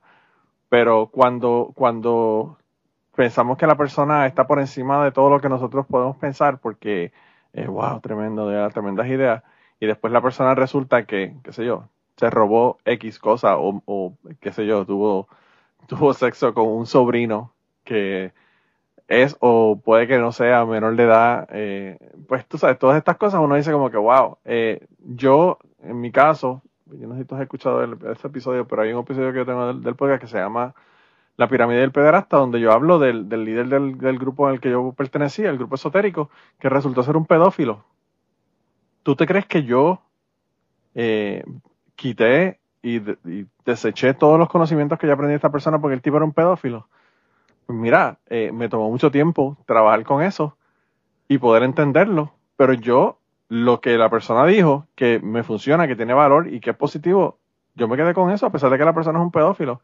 pero cuando, cuando pensamos que la persona está por encima de todo lo que nosotros podemos pensar porque, eh, wow, tremendo, tremendas ideas. Y después la persona resulta que, qué sé yo, se robó X cosa o, o qué sé yo, tuvo, tuvo sexo con un sobrino que es o puede que no sea menor de edad. Eh, pues tú sabes, todas estas cosas uno dice como que, wow, eh, yo en mi caso, yo no sé si tú has escuchado ese episodio, pero hay un episodio que yo tengo del podcast que se llama la pirámide del pederasta, donde yo hablo del, líder del, grupo en el que yo pertenecía, el grupo esotérico, que resultó ser un pedófilo. ¿Tú te crees que yo eh, quité y, deseché todos los conocimientos que yo aprendí de esta persona porque el tipo era un pedófilo? Pues mira, eh, me tomó mucho tiempo trabajar con eso y poder entenderlo, pero yo lo que la persona dijo, que me funciona, que tiene valor y que es positivo, yo me quedé con eso a pesar de que la persona es un pedófilo.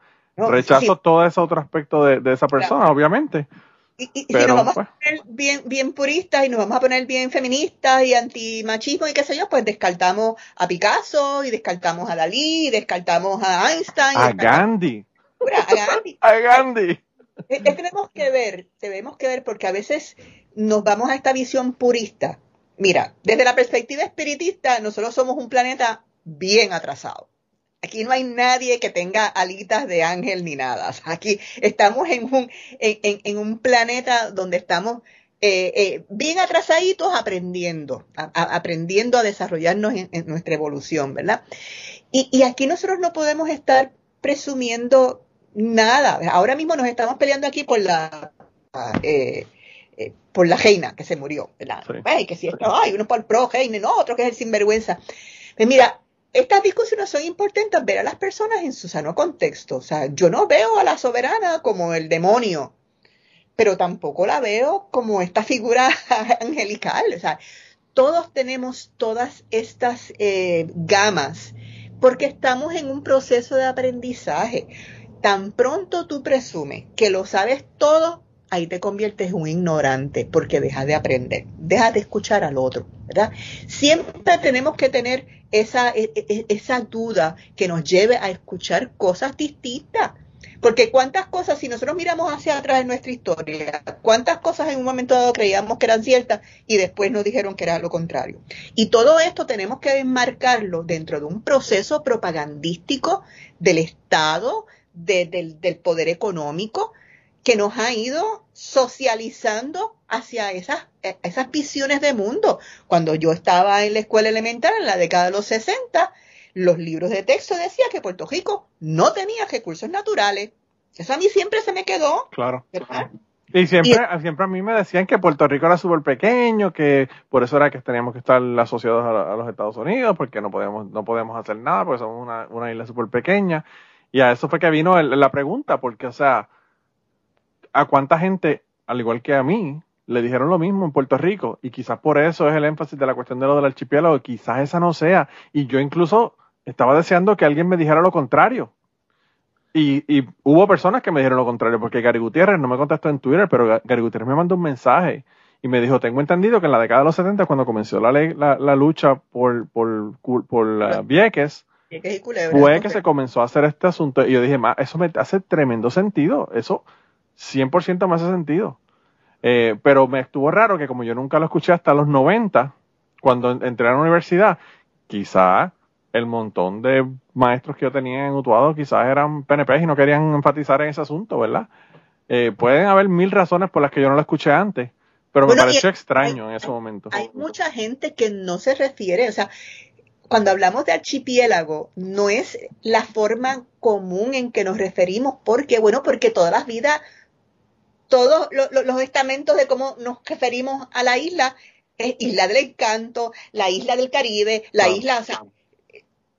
Rechazo todo ese otro aspecto de, esa persona, obviamente. Y, y- y si Pero, nos vamos pues. a poner bien, bien puristas y nos vamos a poner bien feministas y antimachismo y qué sé yo, pues descartamos a Picasso y descartamos a Dalí y descartamos a Einstein. A Gandhi. a Gandhi. [LAUGHS] A Gandhi. Es que tenemos que ver, tenemos que ver porque a veces nos vamos a esta visión purista. Mira, desde la perspectiva espiritista, nosotros somos un planeta bien atrasado. Aquí no hay nadie que tenga alitas de ángel ni nada. O sea, aquí estamos en un, en, en- en un planeta donde estamos eh, eh, bien atrasaditos aprendiendo, a- a- aprendiendo a desarrollarnos en, en nuestra evolución, ¿verdad? Y, y aquí nosotros no podemos estar presumiendo nada. Ahora mismo nos estamos peleando aquí por la eh, eh, por la Heina que se murió, ¿verdad? Sí. Ay, que si esto, ay, uno por pro Heine, no, otro que es el sinvergüenza. Pues mira, estas discusiones son importantes ver a las personas en su sano contexto. O sea, yo no veo a la soberana como el demonio, pero tampoco la veo como esta figura [LAUGHS] angelical. O sea, todos tenemos todas estas eh, gamas porque estamos en un proceso de aprendizaje. Tan pronto tú presumes que lo sabes todo, ahí te conviertes en un ignorante porque dejas de aprender, dejas de escuchar al otro, ¿verdad? Siempre tenemos que tener esa, e- e- esa duda que nos lleve a escuchar cosas distintas. Porque cuántas cosas, si nosotros miramos hacia atrás en nuestra historia, cuántas cosas en un momento dado creíamos que eran ciertas y después nos dijeron que era lo contrario. Y todo esto tenemos que enmarcarlo dentro de un proceso propagandístico del Estado, de- del, del poder económico, que nos ha ido socializando hacia esas, eh, esas visiones de mundo. Cuando yo estaba en la escuela elemental en la década de los 60, los libros de texto decían que Puerto Rico no tenía recursos naturales. Eso a mí siempre se me quedó, Claro. ¿verdad? Y siempre, siempre a mí me decían que Puerto Rico era súper pequeño, que por eso era que teníamos que estar asociados a, a los Estados Unidos, porque no podemos, no podemos hacer nada, porque somos una, una isla súper pequeña. Y a eso fue que vino el- la pregunta, porque, o sea, ¿a cuánta gente, al igual que a mí, le dijeron lo mismo en Puerto Rico? Y quizás por eso es el énfasis de la cuestión de lo del archipiélago, quizás esa no sea. Y yo incluso estaba deseando que alguien me dijera lo contrario. Y, y hubo personas que me dijeron lo contrario, porque Gary Gutiérrez no me contestó en Twitter, pero Ga- Gary Gutiérrez me mandó un mensaje y me dijo, tengo entendido que en la década de los 70, cuando comenzó la, ley- la, la lucha por, por, Vieques, Vieques y Culebra, fue que se comenzó a hacer este asunto. Y yo dije, "Ma, eso me hace tremendo sentido. Eso 100% me hace sentido. Eh, pero me estuvo raro que como yo nunca lo escuché hasta los 90, cuando en- entré a la universidad, quizá el montón de maestros que yo tenía en Utuado quizás eran PNP y no querían enfatizar en ese asunto, ¿verdad? Eh, pueden haber mil razones por las que yo no lo escuché antes, pero Bueno, me y pareció hay- extraño en ese momento. Hay mucha gente que no se refiere, o sea, cuando hablamos de archipiélago, no es la forma común en que nos referimos, porque, bueno, porque todas las vidas, todos lo- lo- los estamentos de cómo nos referimos a la isla, es Isla del Encanto, la isla del Caribe, la isla, o sea,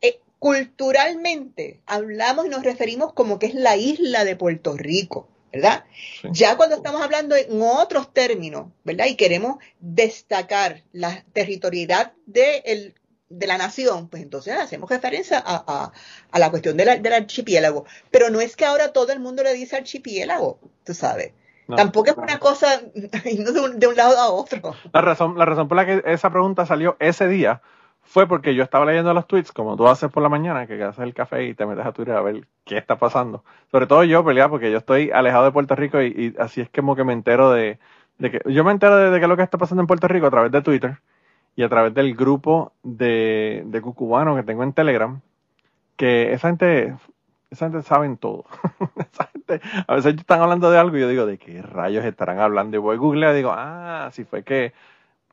eh, culturalmente hablamos y nos referimos como que es la isla de Puerto Rico, ¿verdad? Sí. Ya cuando estamos hablando en otros términos, ¿verdad? Y queremos destacar la territorialidad de, el- de la nación, pues entonces hacemos referencia a, a- a la cuestión de la- del archipiélago. Pero no es que ahora todo el mundo le dice archipiélago, tú sabes. No. Tampoco es una cosa [LAUGHS] de un, de un lado a otro. La razón, la razón por la que esa pregunta salió ese día fue porque yo estaba leyendo los tweets, como tú haces por la mañana, que haces el café y te metes a Twitter a ver qué está pasando. Sobre todo yo, pelear, porque yo estoy alejado de Puerto Rico y, y así es como que me entero de, de que. Yo me entero de, de qué es lo que está pasando en Puerto Rico a través de Twitter y a través del grupo de, de cucubano que tengo en Telegram, que esa gente, esa gente saben todo. [LAUGHS] esa a veces están hablando de algo y yo digo, ¿de qué rayos estarán hablando? Y voy a Google y digo, ah, si fue que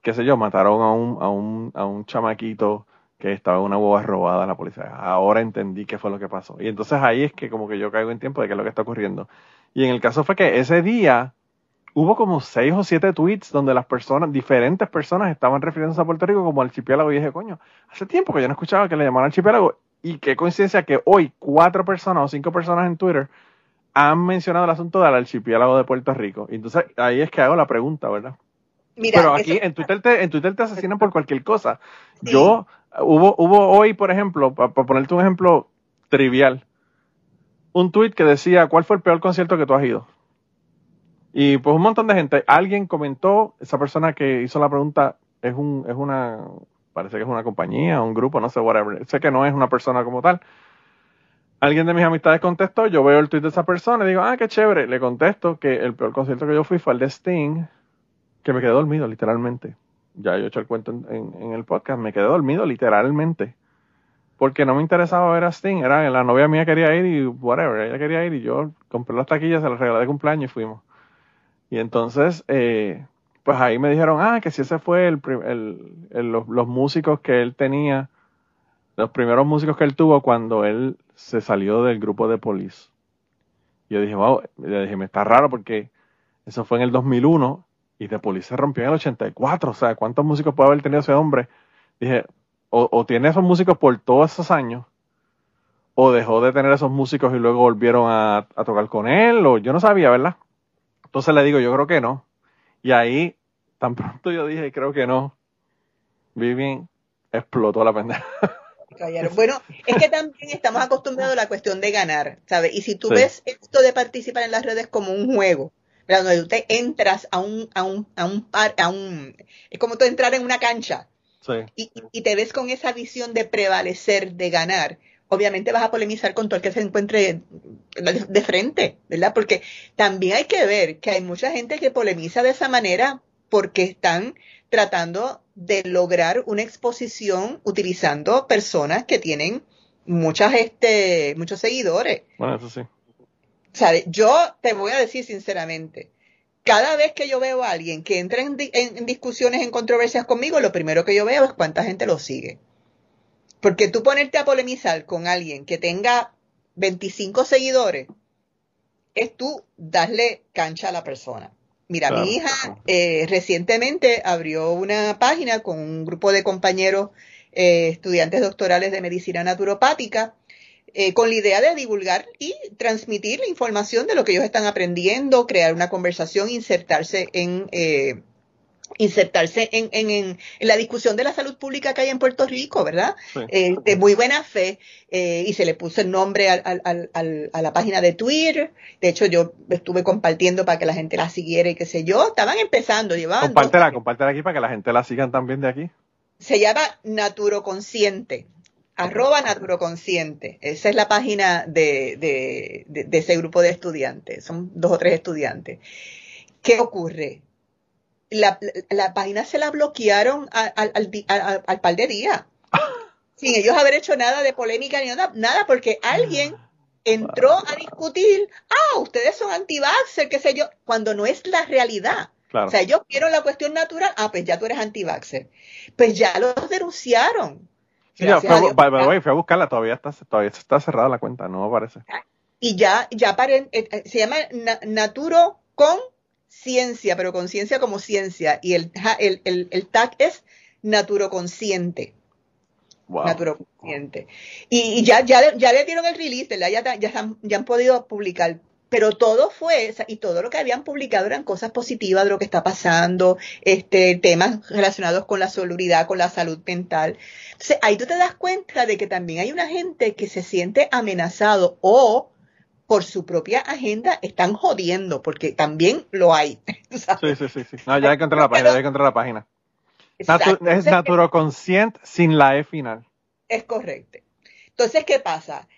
qué sé yo, mataron a un, a un, a un chamaquito que estaba en una boba robada a la policía. Ahora entendí qué fue lo que pasó. Y entonces ahí es que como que yo caigo en tiempo de qué es lo que está ocurriendo. Y en el caso fue que ese día hubo como seis o siete tweets donde las personas, diferentes personas estaban refiriéndose a Puerto Rico como archipiélago. Y dije, coño, hace tiempo que yo no escuchaba que le llamaran archipiélago. Y qué coincidencia que hoy cuatro personas o cinco personas en Twitter han mencionado el asunto del archipiélago de Puerto Rico. Y entonces ahí es que hago la pregunta, ¿verdad? Mira, Pero aquí eso- en Twitter te, en Twitter te asesinan por cualquier cosa. Sí. Yo, hubo, hubo hoy, por ejemplo, para ponerte un ejemplo trivial, un tweet que decía, ¿cuál fue el peor concierto que tú has ido? Y pues un montón de gente. Alguien comentó, esa persona que hizo la pregunta es un, es una, parece que es una compañía, un grupo, no sé, whatever. Sé que no es una persona como tal. Alguien de mis amistades contestó, yo veo el tweet de esa persona y digo, ah, qué chévere. Le contesto que el peor concierto que yo fui fue el de Sting, que me quedé dormido, literalmente. Ya yo he hecho el cuento en, el podcast, me quedé dormido, literalmente porque no me interesaba ver a Sting, era la novia mía quería ir y whatever, ella quería ir y yo compré las taquillas, se las regalé de cumpleaños y fuimos. Y entonces, eh, pues ahí me dijeron, ah, que si ese fue el, el, los, los, músicos que él tenía, los primeros músicos que él tuvo cuando él se salió del grupo de Police. Yo dije, wow, le dije, me está raro porque eso fue en el 2001 y The Police se rompió en el 84, o sea, ¿cuántos músicos puede haber tenido ese hombre? Dije, o, o tiene esos músicos por todos esos años, o dejó de tener esos músicos y luego volvieron a, a tocar con él, o yo no sabía, ¿verdad? Entonces le digo, yo creo que no. Y ahí, tan pronto yo dije, creo que no, Vivian explotó la pendeja. [LAUGHS] Bueno, es que también estamos acostumbrados a la cuestión de ganar, ¿sabes? Y si tú ves esto de participar en las redes como un juego, ¿verdad? donde tú te entras a un, a un, a un, a un, es como tú entrar en una cancha sí. y, y, te ves con esa visión de prevalecer, de ganar, obviamente vas a polemizar con todo el que se encuentre de frente, ¿verdad? Porque también hay que ver que hay mucha gente que polemiza de esa manera porque están tratando de lograr una exposición utilizando personas que tienen muchas, este, muchos seguidores. Bueno, eso sí. ¿Sabe? Yo te voy a decir sinceramente, cada vez que yo veo a alguien que entra en, en, en discusiones, en controversias conmigo, lo primero que yo veo es cuánta gente lo sigue. Porque tú ponerte a polemizar con alguien que tenga 25 seguidores, es tú darle cancha a la persona. Mira, claro. mi hija eh, recientemente abrió una página con un grupo de compañeros eh, estudiantes doctorales de medicina naturopática eh, con la idea de divulgar y transmitir la información de lo que ellos están aprendiendo, crear una conversación, insertarse en eh, insertarse en, en, en, la discusión de la salud pública que hay en Puerto Rico, ¿verdad? Sí. Eh, de muy buena fe, eh, y se le puso el nombre al, al, al, a la página de Twitter. De hecho, yo estuve compartiendo para que la gente la siguiera y qué sé yo. Estaban empezando, llevaban. Compártela, compártela aquí para que la gente la sigan también de aquí. Se llama Naturoconsciente. Arroba Naturoconsciente. Esa es la página de, de, de, de ese grupo de estudiantes. Son dos o tres estudiantes. ¿Qué ocurre? La, la, página se la bloquearon al, al, al, al par de días. [LAUGHS] sin ellos haber hecho nada de polémica ni nada, nada porque alguien entró a discutir, ah, ustedes son anti-vaxxer, qué sé yo, cuando no es la realidad. Claro. O sea, ellos vieron la cuestión natural, ah, pues ya tú eres anti-vaxxer. Pues ya los denunciaron. Sí, ya, fue, by the way, fui a buscarla, todavía está, todavía está cerrada la cuenta, no aparece. Y ya, ya paren, eh, se llama Naturo con ciencia, pero conciencia como ciencia. Y el, el, el, el tag es naturoconsciente. Wow. Naturoconsciente. Y, y ya, ya, ya, le dieron el release, ya, ya, ya, han, ya han podido publicar. Pero todo fue, y todo lo que habían publicado eran cosas positivas de lo que está pasando, este, temas relacionados con la soluridad, con la salud mental. Entonces, ahí tú te das cuenta de que también hay una gente que se siente amenazado o por su propia agenda están jodiendo, porque también lo hay. [LAUGHS] ¿sabes? Sí, sí, sí, sí. No, ya encontré la página, ya encontré la página. Natu es naturoconscient sin la E final. Es correcto. Entonces, ¿qué pasa?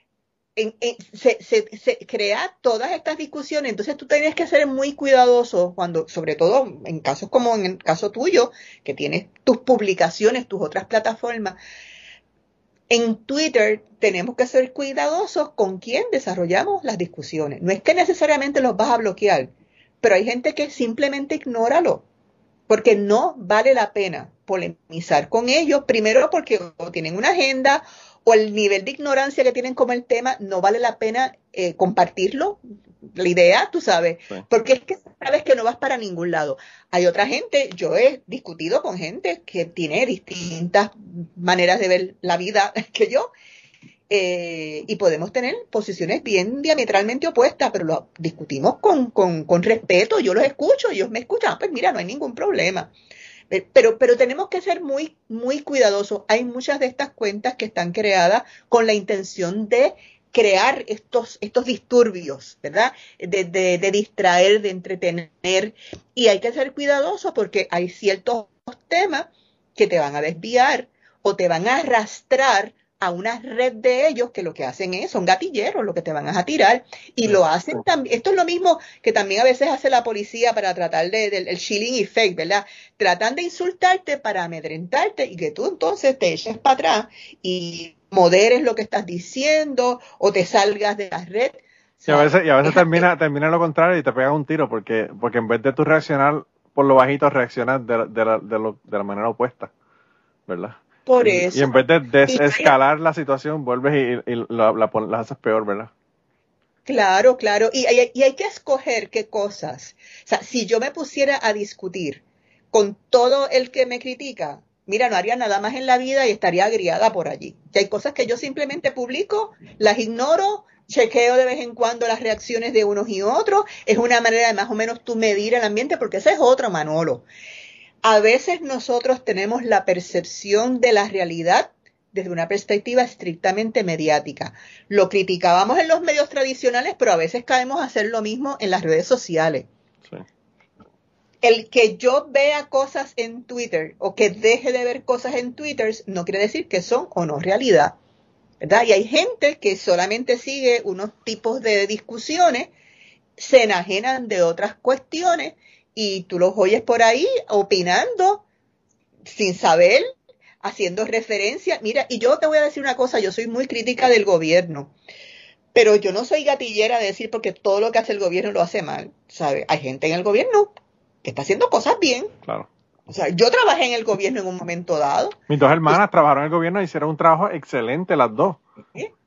En, en, se, se, se, crea todas estas discusiones, entonces tú tienes que ser muy cuidadoso cuando, sobre todo en casos como en el caso tuyo, que tienes tus publicaciones, tus otras plataformas, en Twitter tenemos que ser cuidadosos con quién desarrollamos las discusiones. No es que necesariamente los vas a bloquear, pero hay gente que simplemente ignóralo, porque no vale la pena polemizar con ellos, primero porque o tienen una agenda o el nivel de ignorancia que tienen como el tema, no vale la pena eh, compartirlo, la idea, tú sabes, sí. porque es que sabes que no vas para ningún lado. Hay otra gente, yo he discutido con gente que tiene distintas maneras de ver la vida [LAUGHS] que yo, eh, y podemos tener posiciones bien diametralmente opuestas, pero lo discutimos con, con, con respeto, yo los escucho, ellos me escuchan, pues mira, no hay ningún problema. Pero, pero tenemos que ser muy, muy cuidadosos. Hay muchas de estas cuentas que están creadas con la intención de crear estos, estos disturbios, ¿verdad? De, de, de, distraer, de entretener. Y hay que ser cuidadoso porque hay ciertos temas que te van a desviar o te van a arrastrar a una red de ellos que lo que hacen es, son gatilleros lo que te van a tirar y lo hacen también, esto es lo mismo que también a veces hace la policía para tratar de, del el shilling effect, ¿verdad? Tratan de insultarte para amedrentarte y que tú entonces te eches para atrás y moderes lo que estás diciendo o te salgas de la red. Y a veces, y a veces termina, termina lo contrario y te pegan un tiro porque, porque en vez de tú reaccionar por lo bajito, reaccionas de, de, la, de, lo, de la manera opuesta, ¿verdad? Por eso. Y en vez de desescalar la situación, vuelves y, y la, la, la, haces peor, ¿verdad? Claro, claro. Y hay, y hay que escoger qué cosas. O sea, si yo me pusiera a discutir con todo el que me critica, mira, no haría nada más en la vida y estaría agriada por allí. Y hay cosas que yo simplemente publico, las ignoro, chequeo de vez en cuando las reacciones de unos y otros. Es una manera de más o menos tú medir el ambiente, porque ese es otro, Manolo. A veces nosotros tenemos la percepción de la realidad desde una perspectiva estrictamente mediática. Lo criticábamos en los medios tradicionales, pero a veces caemos a hacer lo mismo en las redes sociales. Sí. El que yo vea cosas en Twitter o que deje de ver cosas en Twitter no quiere decir que son o no realidad. ¿verdad? Y hay gente que solamente sigue unos tipos de discusiones, se enajenan de otras cuestiones y tú los oyes por ahí opinando sin saber, haciendo referencia. Mira, y yo te voy a decir una cosa, yo soy muy crítica del gobierno, pero yo no soy gatillera de decir porque todo lo que hace el gobierno lo hace mal, ¿sabes? Hay gente en el gobierno que está haciendo cosas bien. Claro. O sea, yo trabajé en el gobierno en un momento dado. Mis dos hermanas pues, trabajaron en el gobierno y hicieron un trabajo excelente las dos.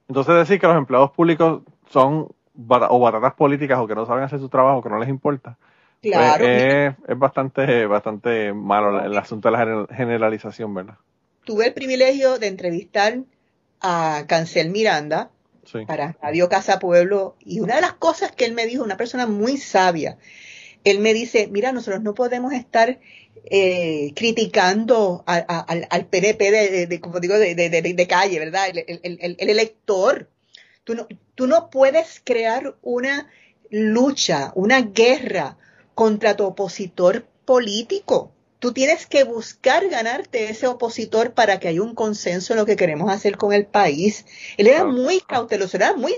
Entonces decir que los empleados públicos son o batatas políticas o que no saben hacer su trabajo, que no les importa, Claro. Pues, es, es, bastante, bastante malo el asunto de la generalización, ¿verdad? Tuve el privilegio de entrevistar a Cancel Miranda sí. para Radio Casa Pueblo y una de las cosas que él me dijo, una persona muy sabia, él me dice, mira, nosotros no podemos estar eh, criticando a, a, al, al, PNP de, de, de, como digo, de, de calle, ¿verdad? El, el, el, el elector. Tú no, tú no puedes crear una lucha, una guerra contra tu opositor político. Tú tienes que buscar ganarte ese opositor para que haya un consenso en lo que queremos hacer con el país. Él era muy cauteloso, era muy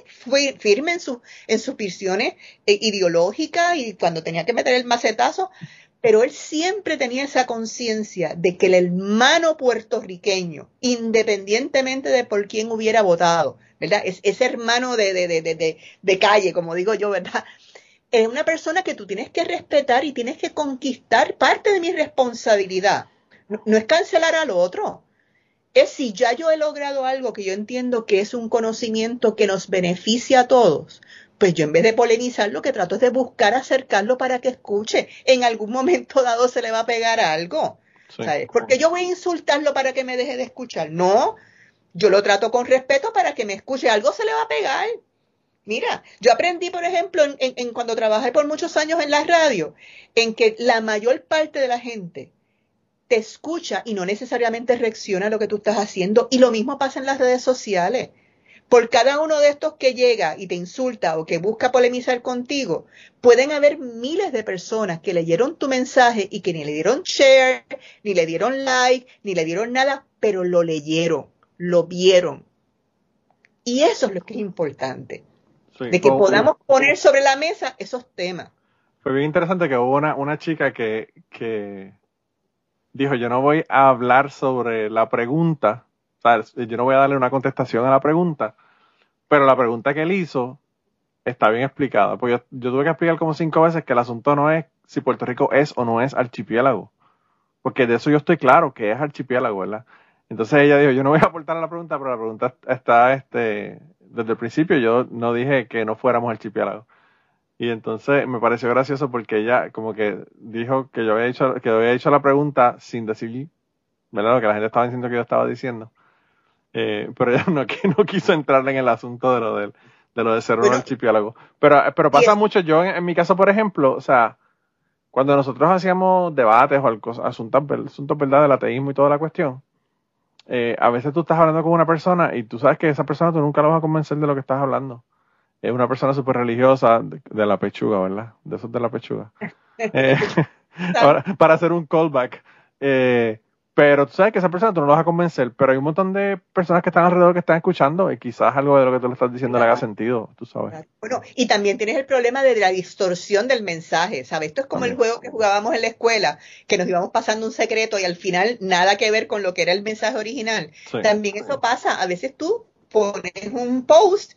firme en, su, en sus visiones eh, ideológicas y cuando tenía que meter el macetazo, pero él siempre tenía esa conciencia de que el hermano puertorriqueño, independientemente de por quién hubiera votado, ¿verdad? Es, ese hermano de, de, de, de, de calle, como digo yo, ¿verdad? Es una persona que tú tienes que respetar y tienes que conquistar parte de mi responsabilidad. No, no, es cancelar al otro. Es si ya yo he logrado algo que yo entiendo que es un conocimiento que nos beneficia a todos, pues yo en vez de polemizar lo que trato es de buscar acercarlo para que escuche. En algún momento dado se le va a pegar algo. Sí. ¿sabes? Porque yo voy a insultarlo para que me deje de escuchar. No, yo lo trato con respeto para que me escuche. Algo se le va a pegar. Mira, yo aprendí, por ejemplo, en, en, cuando trabajé por muchos años en la radio, en que la mayor parte de la gente te escucha y no necesariamente reacciona a lo que tú estás haciendo. Y lo mismo pasa en las redes sociales. Por cada uno de estos que llega y te insulta o que busca polemizar contigo, pueden haber miles de personas que leyeron tu mensaje y que ni le dieron share, ni le dieron like, ni le dieron nada, pero lo leyeron, lo vieron. Y eso es lo que es importante. Sí, de que podamos poner sobre la mesa esos temas. Fue bien interesante que hubo una, una chica que, que dijo, yo no voy a hablar sobre la pregunta, o sea, yo no voy a darle una contestación a la pregunta, pero la pregunta que él hizo está bien explicada, porque yo, yo tuve que explicar como cinco veces que el asunto no es si Puerto Rico es o no es archipiélago, porque de eso yo estoy claro que es archipiélago, ¿verdad? Entonces ella dijo, yo no voy a aportar a la pregunta, pero la pregunta está, este, desde el principio yo no dije que no fuéramos archipiélago. Y entonces me pareció gracioso porque ella como que dijo que yo había hecho, que había hecho la pregunta sin decir, ¿verdad? Lo que la gente estaba diciendo que yo estaba diciendo. Eh, pero ella no, que no quiso entrar en el asunto de lo de, de lo de ser un archipiélago. Pero, pero pasa mucho, yo en, en, mi caso, por ejemplo, o sea, cuando nosotros hacíamos debates o asuntos, asuntos, ¿verdad? Del ateísmo y toda la cuestión, eh, a veces tú estás hablando con una persona y tú sabes que esa persona tú nunca la vas a convencer de lo que estás hablando. Es una persona súper religiosa de, la pechuga, ¿verdad? De esos de la pechuga. [LAUGHS] Eh, [LAUGHS] para, para, hacer un callback. Eh, pero tú sabes que esa persona tú no lo vas a convencer, pero hay un montón de personas que están alrededor que están escuchando y quizás algo de lo que tú le estás diciendo le haga sentido, tú sabes. Bueno, y también tienes el problema de la distorsión del mensaje, ¿sabes? Esto es como el juego que jugábamos en la escuela, que nos íbamos pasando un secreto y al final nada que ver con lo que era el mensaje original. También eso pasa, a veces tú pones un post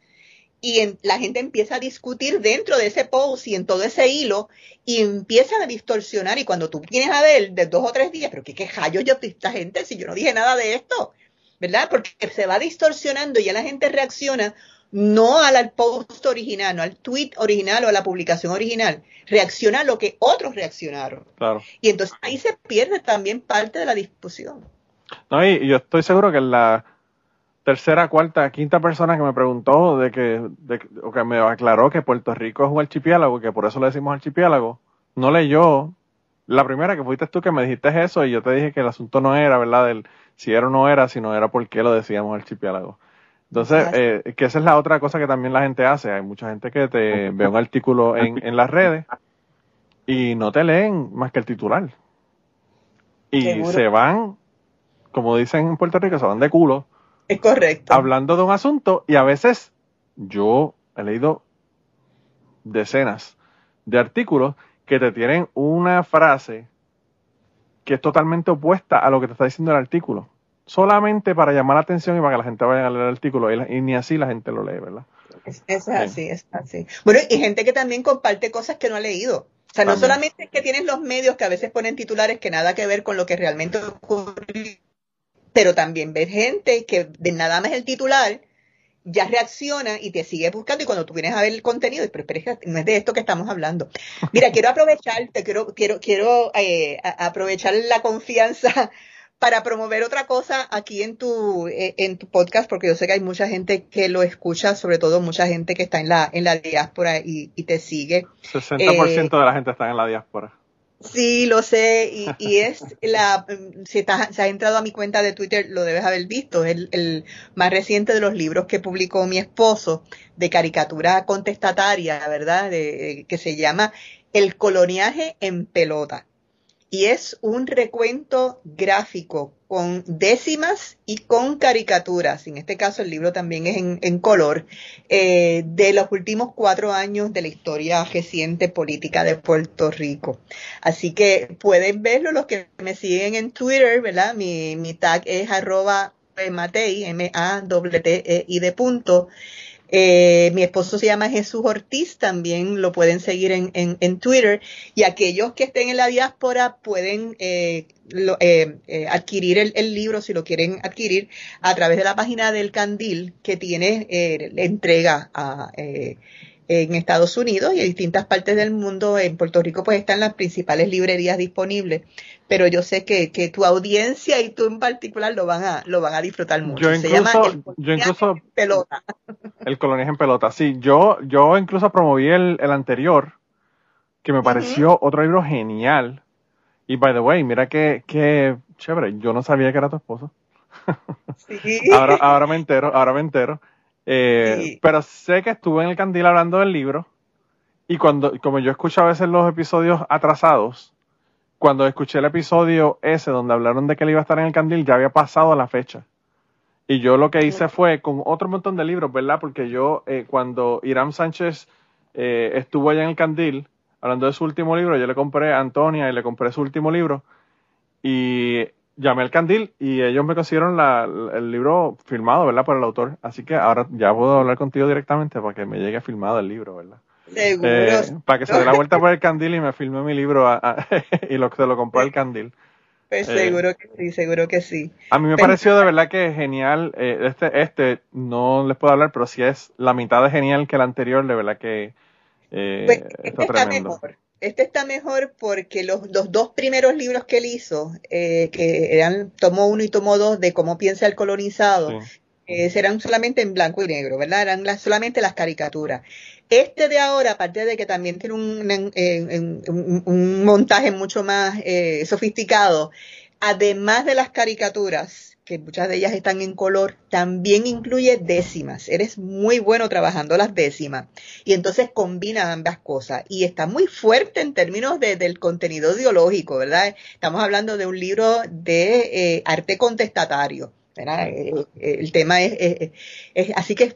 y la gente empieza a discutir dentro de ese post y en todo ese hilo y empiezan a distorsionar y cuando tú tienes a ver de dos o tres días, pero qué quejallo yo esta gente si yo no dije nada de esto, ¿verdad? Porque se va distorsionando y ya la gente reacciona no al post original, no al tweet original o a la publicación original, reacciona a lo que otros reaccionaron. Claro. Y entonces ahí se pierde también parte de la discusión. No, y yo estoy seguro que la tercera, cuarta, quinta persona que me preguntó de que, de, o que me aclaró que Puerto Rico es un archipiélago, que por eso le decimos archipiélago, no leyó la primera que fuiste tú que me dijiste eso y yo te dije que el asunto no era, ¿verdad? Del si era o no era, sino era por qué lo decíamos archipiélago. Entonces, eh, que esa es la otra cosa que también la gente hace. Hay mucha gente que te [LAUGHS] ve un artículo en, en las redes y no te leen más que el titular. Y se van, como dicen en Puerto Rico, se van de culo es correcto. Hablando de un asunto y a veces yo he leído decenas de artículos que te tienen una frase que es totalmente opuesta a lo que te está diciendo el artículo. Solamente para llamar la atención y para que la gente vaya a leer el artículo. Y, ni así la gente lo lee, ¿verdad? Es, así, es así. Bueno, y gente que también comparte cosas que no ha leído. O sea, no solamente es que tienes los medios que a veces ponen titulares que nada que ver con lo que realmente ocurrió pero también ves gente que de nada más el titular ya reacciona y te sigue buscando y cuando tú vienes a ver el contenido, pero no es de esto que estamos hablando. Mira, quiero aprovechar, te quiero, quiero, quiero eh, aprovechar la confianza [LAUGHS] para promover otra cosa aquí en tu, eh, en tu podcast, porque yo sé que hay mucha gente que lo escucha, sobre todo mucha gente que está en la, en la diáspora y, te sigue. 60% eh, de la gente está en la diáspora. Sí, lo sé, y, es la, si has entrado a mi cuenta de Twitter, lo debes haber visto, es el, el, más reciente de los libros que publicó mi esposo de caricatura contestataria, ¿verdad? De, que se llama El coloniaje en pelota y es un recuento gráfico con décimas y con caricaturas. En este caso el libro también es en, color eh, de los últimos cuatro años de la historia reciente política de Puerto Rico. Así que pueden verlo los que me siguen en Twitter, ¿verdad? Mi, mi tag es arroba matei, M-A-T-T-E-I de punto. Eh, mi esposo se llama Jesús Ortiz, también lo pueden seguir en, en, Twitter. Y aquellos que estén en la diáspora pueden eh, eh, adquirir el, libro, si lo quieren adquirir, a través de la página del Candil, que tiene entrega a, en Estados Unidos y en distintas partes del mundo. En Puerto Rico, pues están las principales librerías disponibles pero yo sé que, que tu audiencia y tú en particular lo van a, lo van a disfrutar mucho. Yo incluso, Se llama el yo incluso, en pelota. El coloniaje en pelota, sí. Yo, yo incluso promoví el, el anterior, que me pareció otro libro genial. Y by the way, mira que, que chévere, yo no sabía que era tu esposo. Sí. [LAUGHS] ahora, ahora me entero, ahora me entero. Eh, Pero sé que estuve en el candil hablando del libro. Y cuando, como yo escucho a veces los episodios atrasados, cuando escuché el episodio ese donde hablaron de que él iba a estar en el candil, ya había pasado la fecha. Y yo lo que hice fue con otro montón de libros, ¿verdad? Porque yo, eh, cuando Irán Sánchez eh, estuvo allá en el candil, hablando de su último libro, yo le compré a Antonia y le compré su último libro. Y llamé al candil y ellos me consiguieron el libro firmado, ¿verdad? Por el autor. Así que ahora ya puedo hablar contigo directamente para que me llegue firmado el libro, ¿verdad? Seguro. Eh, para que se dé la vuelta por el candil y me filme mi libro [LAUGHS] y lo, se lo compró el candil. Pues eh, seguro que sí, seguro que sí. A mí me pareció de verdad que genial. Eh, este, este no les puedo hablar, pero si es la mitad de genial que el anterior, de verdad que pues, este está, mejor. Este está mejor porque los, los dos primeros libros que él hizo, que eran tomo uno y tomo dos de cómo piensa el colonizado, serán solamente en blanco y negro, ¿verdad? Eran solamente las caricaturas. Este de ahora, aparte de que también tiene un, montaje mucho más eh, sofisticado, además de las caricaturas, que muchas de ellas están en color, también incluye décimas. Eres muy bueno trabajando las décimas. Y entonces combina ambas cosas. Y está muy fuerte en términos de, del contenido ideológico, ¿verdad? Estamos hablando de un libro de eh, arte contestatario. ¿verdad? Eh, eh, el tema es, es, así que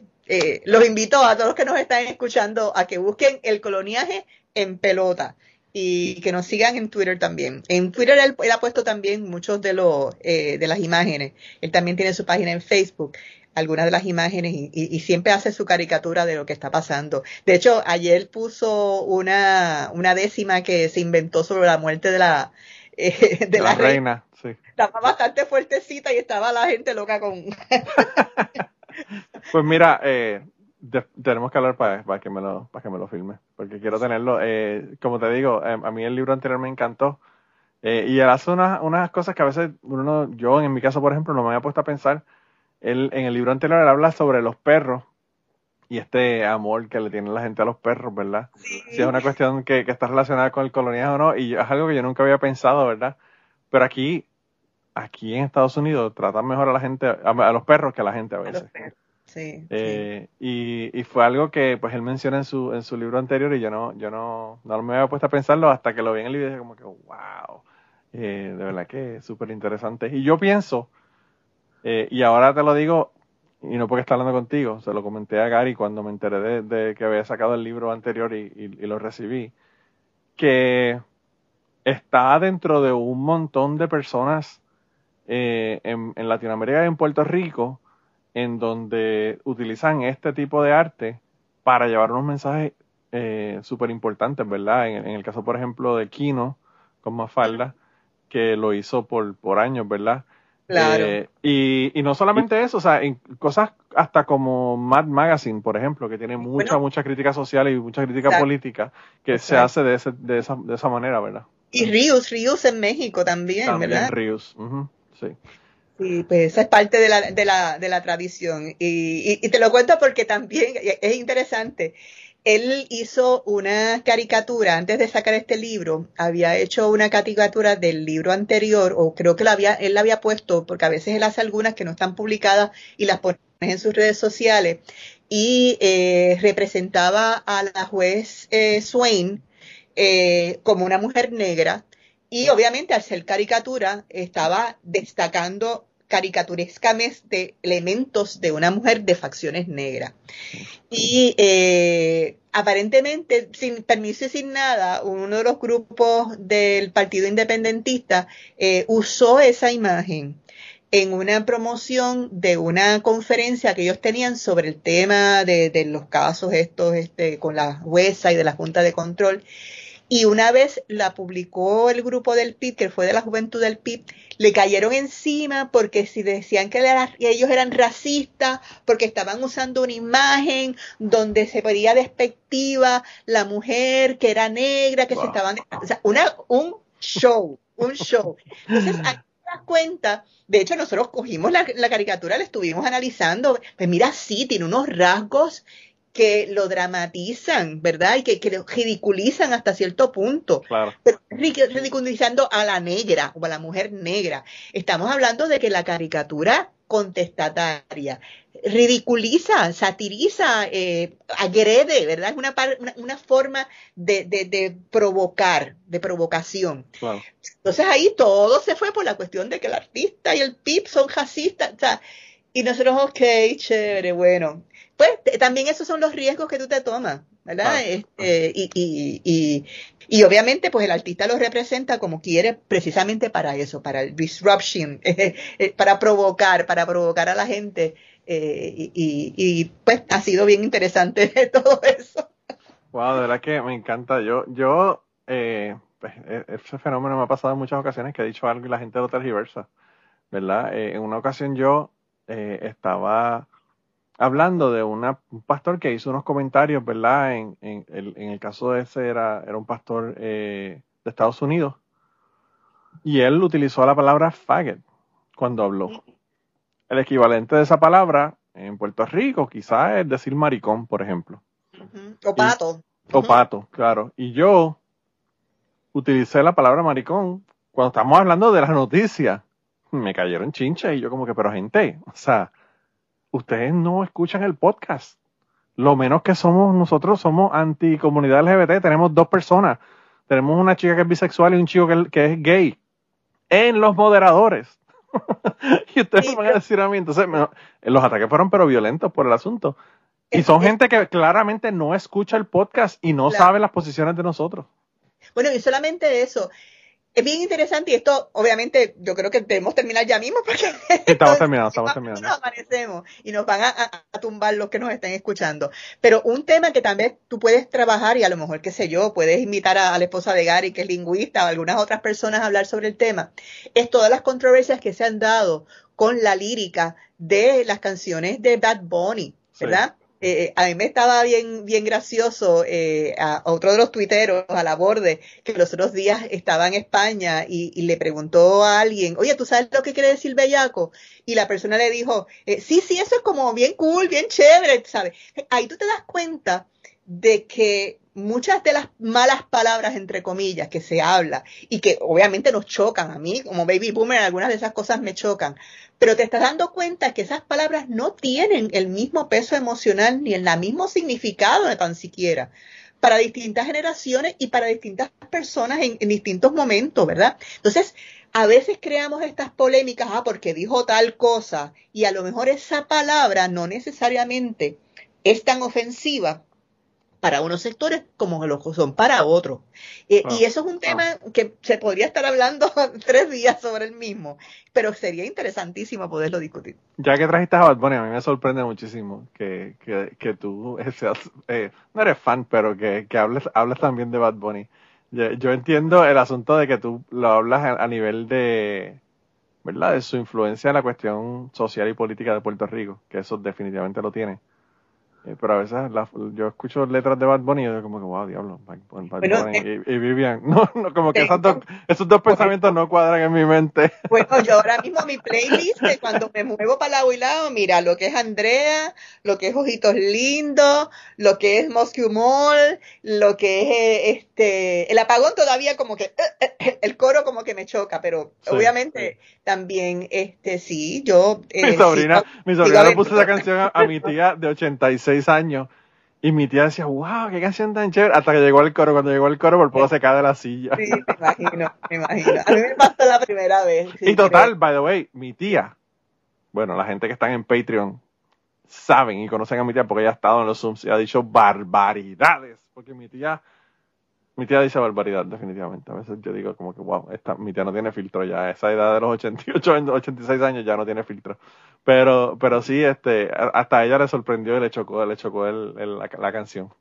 los invito a todos los que nos están escuchando a que busquen el coloniaje en pelota y que nos sigan en Twitter también. En Twitter él, ha puesto también muchos de los eh, de las imágenes. Él también tiene su página en Facebook, algunas de las imágenes y, y, siempre hace su caricatura de lo que está pasando. De hecho, ayer puso una, una décima que se inventó sobre la muerte de la eh, [LAUGHS] de, la, reina. Sí. Estaba bastante fuertecita y estaba la gente loca con. [LAUGHS] pues mira, eh, tenemos que hablar para, para, que me lo para que me lo filme porque quiero tenerlo eh, como te digo eh, a mí el libro anterior me encantó eh, y él hace unas, unas cosas que a veces uno yo en mi caso por ejemplo no me había puesto a pensar. Él, en el libro anterior él habla sobre los perros y este amor que le tiene la gente a los perros verdad si es una cuestión que, que está relacionada con el colonialismo o no y es algo que yo nunca había pensado verdad pero aquí aquí en Estados Unidos tratan mejor a la gente a, los perros que a la gente a veces eh, y, y, fue algo que pues él menciona en su, en su libro anterior y yo no, yo no, no me había puesto a pensarlo hasta que lo vi en el libro y dije como que wow, eh, de verdad que es súper interesante. Y yo pienso, eh, y ahora te lo digo, y no porque está hablando contigo, se lo comenté a Gary cuando me enteré de, que había sacado el libro anterior y, y, lo recibí, que está dentro de un montón de personas en, en Latinoamérica y en Puerto Rico en donde utilizan este tipo de arte para llevar unos mensajes eh, súper importantes, ¿verdad? En, el caso, por ejemplo, de Kino con Mafalda, que lo hizo por, por años, ¿verdad? Claro. Eh, y, y, no solamente eso, o sea, en cosas hasta como Mad Magazine, por ejemplo, que tiene mucha, mucha crítica social y mucha crítica política, que se hace de, ese, de, esa, de esa manera, ¿verdad? Y Rius, Rius en México también, también ¿verdad? Rius, sí. Pues esa es parte de la, de la, de la tradición. Y, y, te lo cuento porque también [LAUGHS] es interesante. Él hizo una caricatura, antes de sacar este libro, había hecho una caricatura del libro anterior, o creo que la había, él la había puesto, porque a veces él hace algunas que no están publicadas y las pone en sus redes sociales, y eh, representaba a la juez eh, Swain eh, como una mujer negra, y obviamente al ser caricatura estaba destacando caricaturescamente elementos de una mujer de facciones negras. Y eh, aparentemente, sin permiso y sin nada, uno de los grupos del Partido Independentista eh, usó esa imagen en una promoción de una conferencia que ellos tenían sobre el tema de, de los casos estos este, con la jueza y de la Junta de Control. Y una vez la publicó el grupo del PIB, que fue de la juventud del PIB, le cayeron encima porque si decían que ellos eran racistas, porque estaban usando una imagen donde se veía despectiva la mujer que era negra, que se estaban... O sea, una, un show, un show. Entonces, aquí te das cuenta, de hecho nosotros cogimos la, la caricatura, la estuvimos analizando, pues mira, sí, tiene unos rasgos que lo dramatizan, ¿verdad? Y que, que lo ridiculizan hasta cierto punto. Claro. Pero ridiculizando a la negra o a la mujer negra. Estamos hablando de que la caricatura contestataria ridiculiza, satiriza, eh, agrede, ¿verdad? Es una, una, forma de, de, de, provocar, de provocación. Claro. Entonces ahí todo se fue por la cuestión de que el artista y el PIB son racistas. O sea, y nosotros, ok, chévere, bueno, pues también esos son los riesgos que tú te tomas, ¿verdad? Ah, este, y, y, y, y, obviamente, pues el artista lo representa como quiere precisamente para eso, para el disruption, [LAUGHS] eh, para provocar, para provocar a la gente. Eh, y, pues ha sido bien interesante [LAUGHS] todo eso. Wow, de verdad que me encanta. Yo, yo, eh, pues, e, ese fenómeno me ha pasado en muchas ocasiones que he dicho algo y la gente lo tergiversa, ¿verdad? Eh, en una ocasión yo estaba hablando de una, un pastor que hizo unos comentarios, ¿verdad? En, en, el, en el caso de ese era, era un pastor eh, de Estados Unidos. Y él utilizó la palabra faggot cuando habló. El equivalente de esa palabra en Puerto Rico quizás es decir maricón, por ejemplo. O pato. o pato, claro. Y yo utilicé la palabra maricón cuando estamos hablando de las noticias me cayeron chinches y yo como que, pero gente, o sea, ustedes no escuchan el podcast. Lo menos que somos nosotros somos anti-comunidad LGBT. Tenemos dos personas. Tenemos una chica que es bisexual y un chico que, es gay. En los moderadores. [LAUGHS] y ustedes me van a decir a mí. Entonces, los ataques fueron pero violentos por el asunto. Y son gente que claramente no escucha el podcast y no sabe las posiciones de nosotros. Bueno, y solamente eso. Es bien interesante y esto, obviamente, yo creo que debemos terminar ya mismo porque estamos [LAUGHS] terminando, estamos terminando. Nos amanecemos y nos van a, tumbar los que nos estén escuchando. Pero un tema que también tú puedes trabajar y a lo mejor, qué sé yo, puedes invitar a, la esposa de Gary, que es lingüista, o algunas otras personas a hablar sobre el tema, es todas las controversias que se han dado con la lírica de las canciones de Bad Bunny, ¿verdad? Eh, a mí me estaba bien, bien gracioso eh, a, otro de los tuiteros a la borde que los otros días estaba en España y, le preguntó a alguien, oye, ¿tú sabes lo que quiere decir bellaco? Y la persona le dijo, eh, sí, sí, eso es como bien cool, bien chévere, ¿sabes? Ahí tú te das cuenta de que muchas de las malas palabras, entre comillas, que se habla y que obviamente nos chocan a mí, como baby boomer, algunas de esas cosas me chocan, pero te estás dando cuenta que esas palabras no tienen el mismo peso emocional ni el mismo significado tan siquiera para distintas generaciones y para distintas personas en, distintos momentos, ¿verdad? Entonces, a veces creamos estas polémicas, ah, porque dijo tal cosa, y a lo mejor esa palabra no necesariamente es tan ofensiva para unos sectores como lo son para otros. Eh, y ah, eso es un tema ah. que se podría estar hablando [LAUGHS] tres días sobre el mismo, pero sería interesantísimo poderlo discutir. Ya que trajiste a Bad Bunny, a mí me sorprende muchísimo que, que, que tú [LAUGHS] seas, eh, no eres fan, pero que, que hables, hables también de Bad Bunny. Yo, entiendo el asunto de que tú lo hablas a, a nivel de, ¿verdad? De su influencia en la cuestión social y política de Puerto Rico, que eso definitivamente lo tiene eh, pero a veces yo escucho letras de Bad Bunny y yo como que, wow, diablo, Bad, Bunny eh, y, Vivian. [LAUGHS] No, no, como que esos dos, esos dos pensamientos no cuadran en mi mente. [LAUGHS] Bueno, yo ahora mismo mi playlist, cuando me muevo para lado y lado, mira, lo que es Andrea, lo que es Ojitos Lindos, lo que es Moscow Mall, lo que es eh, este, el apagón todavía como que, el coro como que me choca, pero obviamente también, este, sí, yo... mi sobrina, mi sobrina le puso esa canción a mi tía de 86 años. Y mi tía decía, wow, qué canción tan chévere. Hasta que llegó el coro. Cuando llegó el coro, por poco se cae de la silla. Sí, me imagino, me imagino. A mí me pasó la primera vez. y total, by the way, mi tía, bueno, la gente que están en Patreon saben y conocen a mi tía porque ella ha estado en los Zooms y ha dicho barbaridades. Porque mi tía mi tía dice barbaridad, definitivamente. A veces yo digo como que, wow, esta, mi tía no tiene filtro ya. esa edad de los 88, 86 años ya no tiene filtro. Pero, pero sí, este, hasta ella le sorprendió y le chocó, le chocó el, la, canción.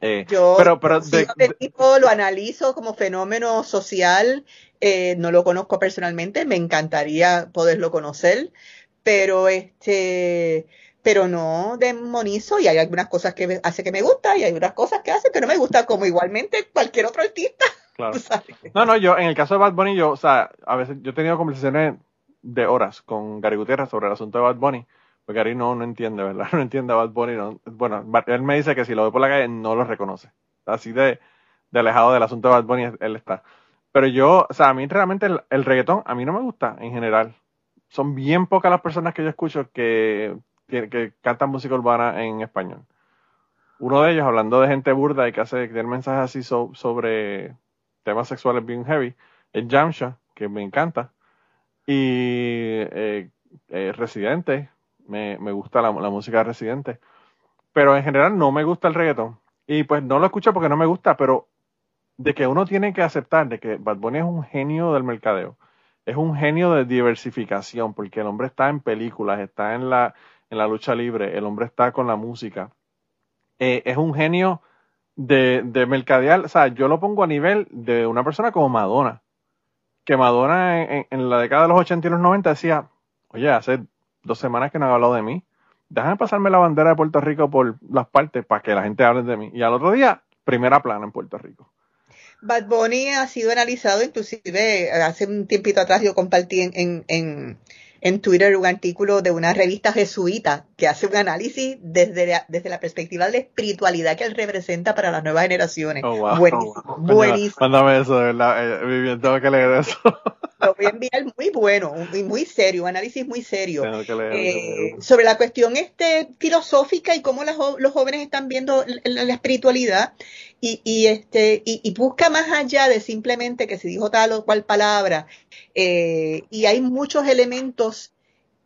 Eh, yo pero, pero de, tipo lo analizo como fenómeno social, eh, no lo conozco personalmente, me encantaría poderlo conocer, pero este pero no demonizo y hay algunas cosas que hace que me gusta y hay otras cosas que hace que no me gusta, como igualmente cualquier otro artista. [LAUGHS] Claro. No, no, yo en el caso de Bad Bunny, yo, o sea, a veces yo he tenido conversaciones de horas con Gary Gutiérrez sobre el asunto de Bad Bunny, porque Gary no, no entiende, ¿verdad? [LAUGHS] No entiende a Bad Bunny. No, bueno, él me dice que si lo ve por la calle no lo reconoce. Así de, de alejado del asunto de Bad Bunny él está. Pero yo, o sea, a mí realmente el, el reggaetón, a mí no me gusta en general. Son bien pocas las personas que yo escucho que que, cantan música urbana en español. Uno de ellos, hablando de gente burda y que hace que mensajes así sobre temas sexuales bien heavy, es Jamsha, que me encanta. Y eh, eh, Residente, me, gusta la, música de Residente. Pero en general no me gusta el reggaetón. Y pues no lo escucho porque no me gusta, pero de que uno tiene que aceptar de que Bad Bunny es un genio del mercadeo. Es un genio de diversificación, porque el hombre está en películas, está en la, en la lucha libre, el hombre está con la música. Eh, es un genio de, de mercadear, o sea, yo lo pongo a nivel de una persona como Madonna, que Madonna en, la década de los 80 y los 90 decía, oye, hace dos semanas que no ha hablado de mí, déjame pasarme la bandera de Puerto Rico por las partes para que la gente hable de mí. Y al otro día, primera plana en Puerto Rico. Bad Bunny ha sido analizado, inclusive hace un tiempito atrás yo compartí en, en en Twitter un artículo de una revista jesuita que hace un análisis desde la, desde la perspectiva de la espiritualidad que él representa para las nuevas generaciones. Oh, buenísimo. [LAUGHS] Oh, Mándame eso, ¿verdad? Eh, tengo que leer eso. [LAUGHS] lo voy a enviar muy bueno y muy serio, un análisis muy serio Tengo que leer, eh, sobre la cuestión este filosófica y cómo las los jóvenes están viendo la, la espiritualidad y, y, este y, y busca más allá de simplemente que se dijo tal o cual palabra eh, y hay muchos elementos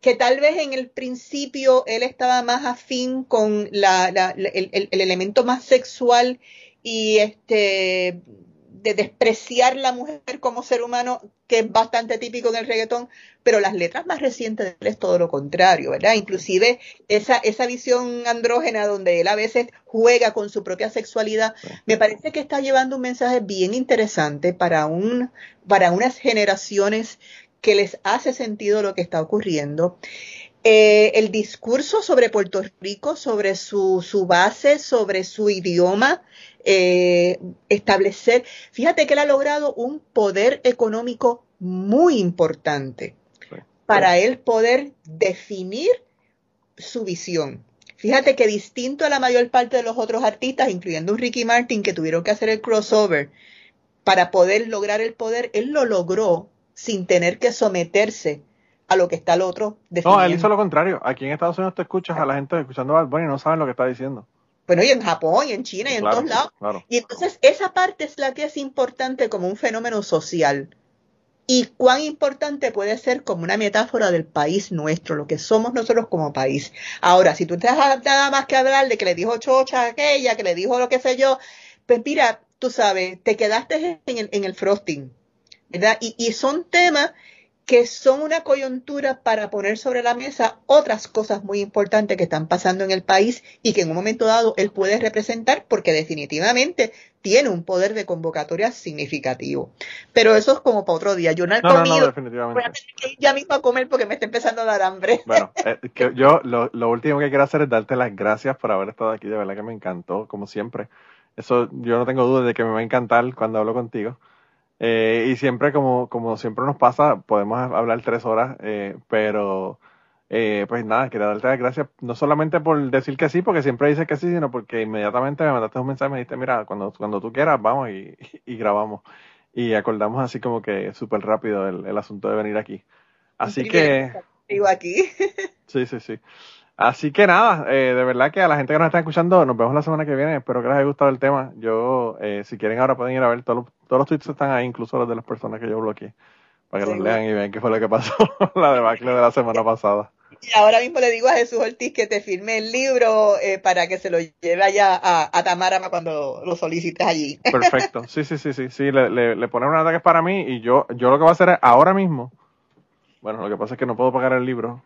que tal vez en el principio él estaba más afín con la, el- el elemento más sexual y este de despreciar la mujer como ser humano, que es bastante típico en el reggaetón, pero las letras más recientes es todo lo contrario, ¿verdad? Inclusive esa, esa visión andrógena donde él a veces juega con su propia sexualidad, me parece que está llevando un mensaje bien interesante para, un, para unas generaciones que les hace sentido lo que está ocurriendo. Eh, el discurso sobre Puerto Rico, sobre su, su base, sobre su idioma, eh, establecer, fíjate que él ha logrado un poder económico muy importante para él poder definir su visión. Fíjate que distinto a la mayor parte de los otros artistas, incluyendo un Ricky Martin, que tuvieron que hacer el crossover para poder lograr el poder, él lo logró sin tener que someterse a lo que está el otro No, definiendo. él hizo lo contrario. Aquí en Estados Unidos te escuchas a la gente escuchando Bad Bunny y no saben lo que está diciendo. Bueno, y en Japón, y en China, y en Claro, todos lados. Claro. Y entonces esa parte es la que es importante como un fenómeno social. Y cuán importante puede ser como una metáfora del país nuestro, lo que somos nosotros como país. Ahora, si tú te das nada más que hablar de que le dijo chocha a aquella, que le dijo lo que sé yo, pues mira, tú sabes, te quedaste en el, en el frosting, ¿verdad? Y, y son temas que son una coyuntura para poner sobre la mesa otras cosas muy importantes que están pasando en el país y que en un momento dado él puede representar porque definitivamente tiene un poder de convocatoria significativo. Pero eso es como para otro día. Yo no he No, no, no, comido, voy a definitivamente. tener que ir ya mismo a comer porque me está empezando a dar hambre. Bueno, eh, que yo lo, lo último que quiero hacer es darte las gracias por haber estado aquí. De verdad que me encantó, como siempre. Eso yo no tengo duda de que me va a encantar cuando hablo contigo. Eh, y siempre, como, como siempre nos pasa, podemos hablar tres horas, eh, pero eh, pues nada, quería darte las gracias, no solamente por decir que sí, porque siempre dices que sí, sino porque inmediatamente me mandaste un mensaje y me dijiste, mira, cuando, cuando tú quieras, vamos y, [LAUGHS] y grabamos. Y acordamos así como que súper rápido el, el asunto de venir aquí. Así que... contigo aquí. [LAUGHS] Sí, sí, sí. Así que nada, eh, de verdad que a la gente que nos está escuchando, nos vemos la semana que viene. Espero que les haya gustado el tema. Yo, eh, si quieren ahora pueden ir a ver todos los, todos los tweets están ahí, incluso los de las personas que yo bloqueé, para que los lean y vean qué fue lo que pasó [LAUGHS] la debacle de la semana pasada. Y ahora mismo le digo a Jesús Ortiz que te firme el libro eh, para que se lo lleve allá a, a Tamara cuando lo solicites allí. [LAUGHS] Perfecto. Sí, sí, sí, sí, sí. Le, le, le ponen un ataque para mí y yo, yo lo que voy a hacer es ahora mismo. Bueno, lo que pasa es que no puedo pagar el libro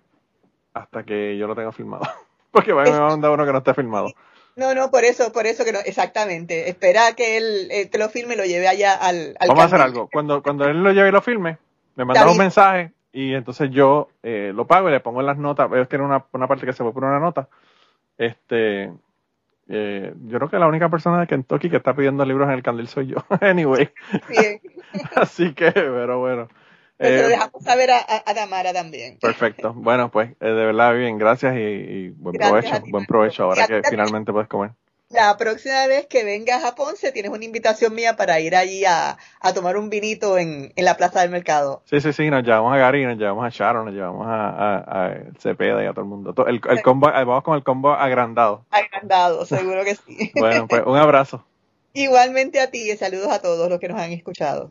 hasta que yo lo tenga filmado. [LAUGHS] Porque me va a mandar uno que no esté filmado. No, no, por eso, por eso que no, exactamente. Espera que él eh, te lo firme y lo lleve allá al, al Vamos a hacer algo. Cuando, cuando él lo lleve y lo filme, me manda un mensaje y entonces yo eh, lo pago y le pongo en las notas. Ellos tienen una, una parte que se puede poner una nota. Este, eh, yo creo que la única persona de Kentucky que está pidiendo libros en el candil soy yo. [LAUGHS] anyway. Sí, [LAUGHS] Así que, pero bueno. Pero Eh, dejamos saber a, a- a Tamara también. perfecto. Bueno, pues, eh, de verdad, bien, gracias y, y buen Gracias provecho. ti, Buen provecho ahora que finalmente puedes comer. La próxima vez que vengas a Ponce tienes una invitación mía para ir allí a, a tomar un vinito en, en la plaza del mercado. Sí, sí, sí, nos llevamos a Gary, nos llevamos a Sharon, nos llevamos a, a, a Cepeda y a todo el mundo. El, el combo, eh, vamos con el combo agrandado. Agrandado, seguro que sí. Bueno, pues un abrazo. [LAUGHS] Igualmente a ti y saludos a todos los que nos han escuchado.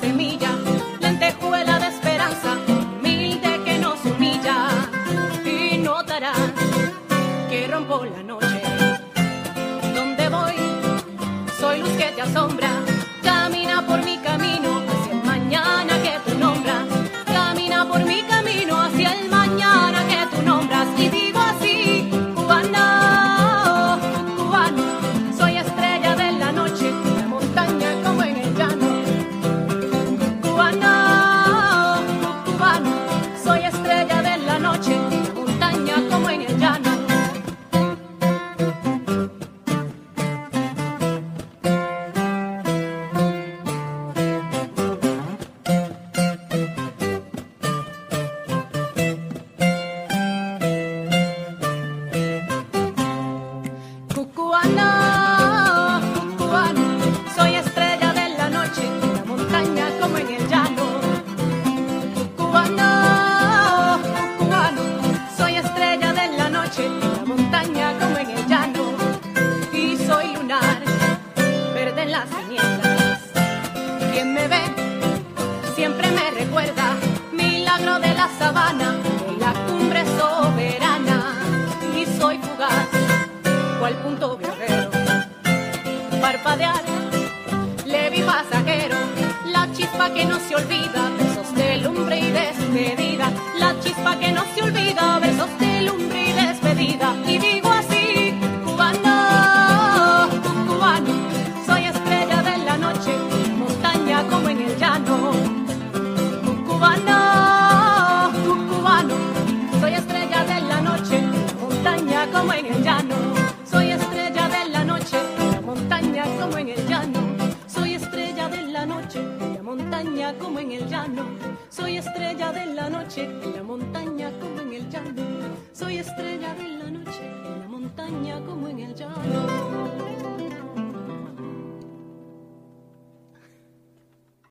semilla, lentejuela de esperanza, humilde que nos humilla. Y notarás que rompo la noche. Donde voy, soy luz que te asombra.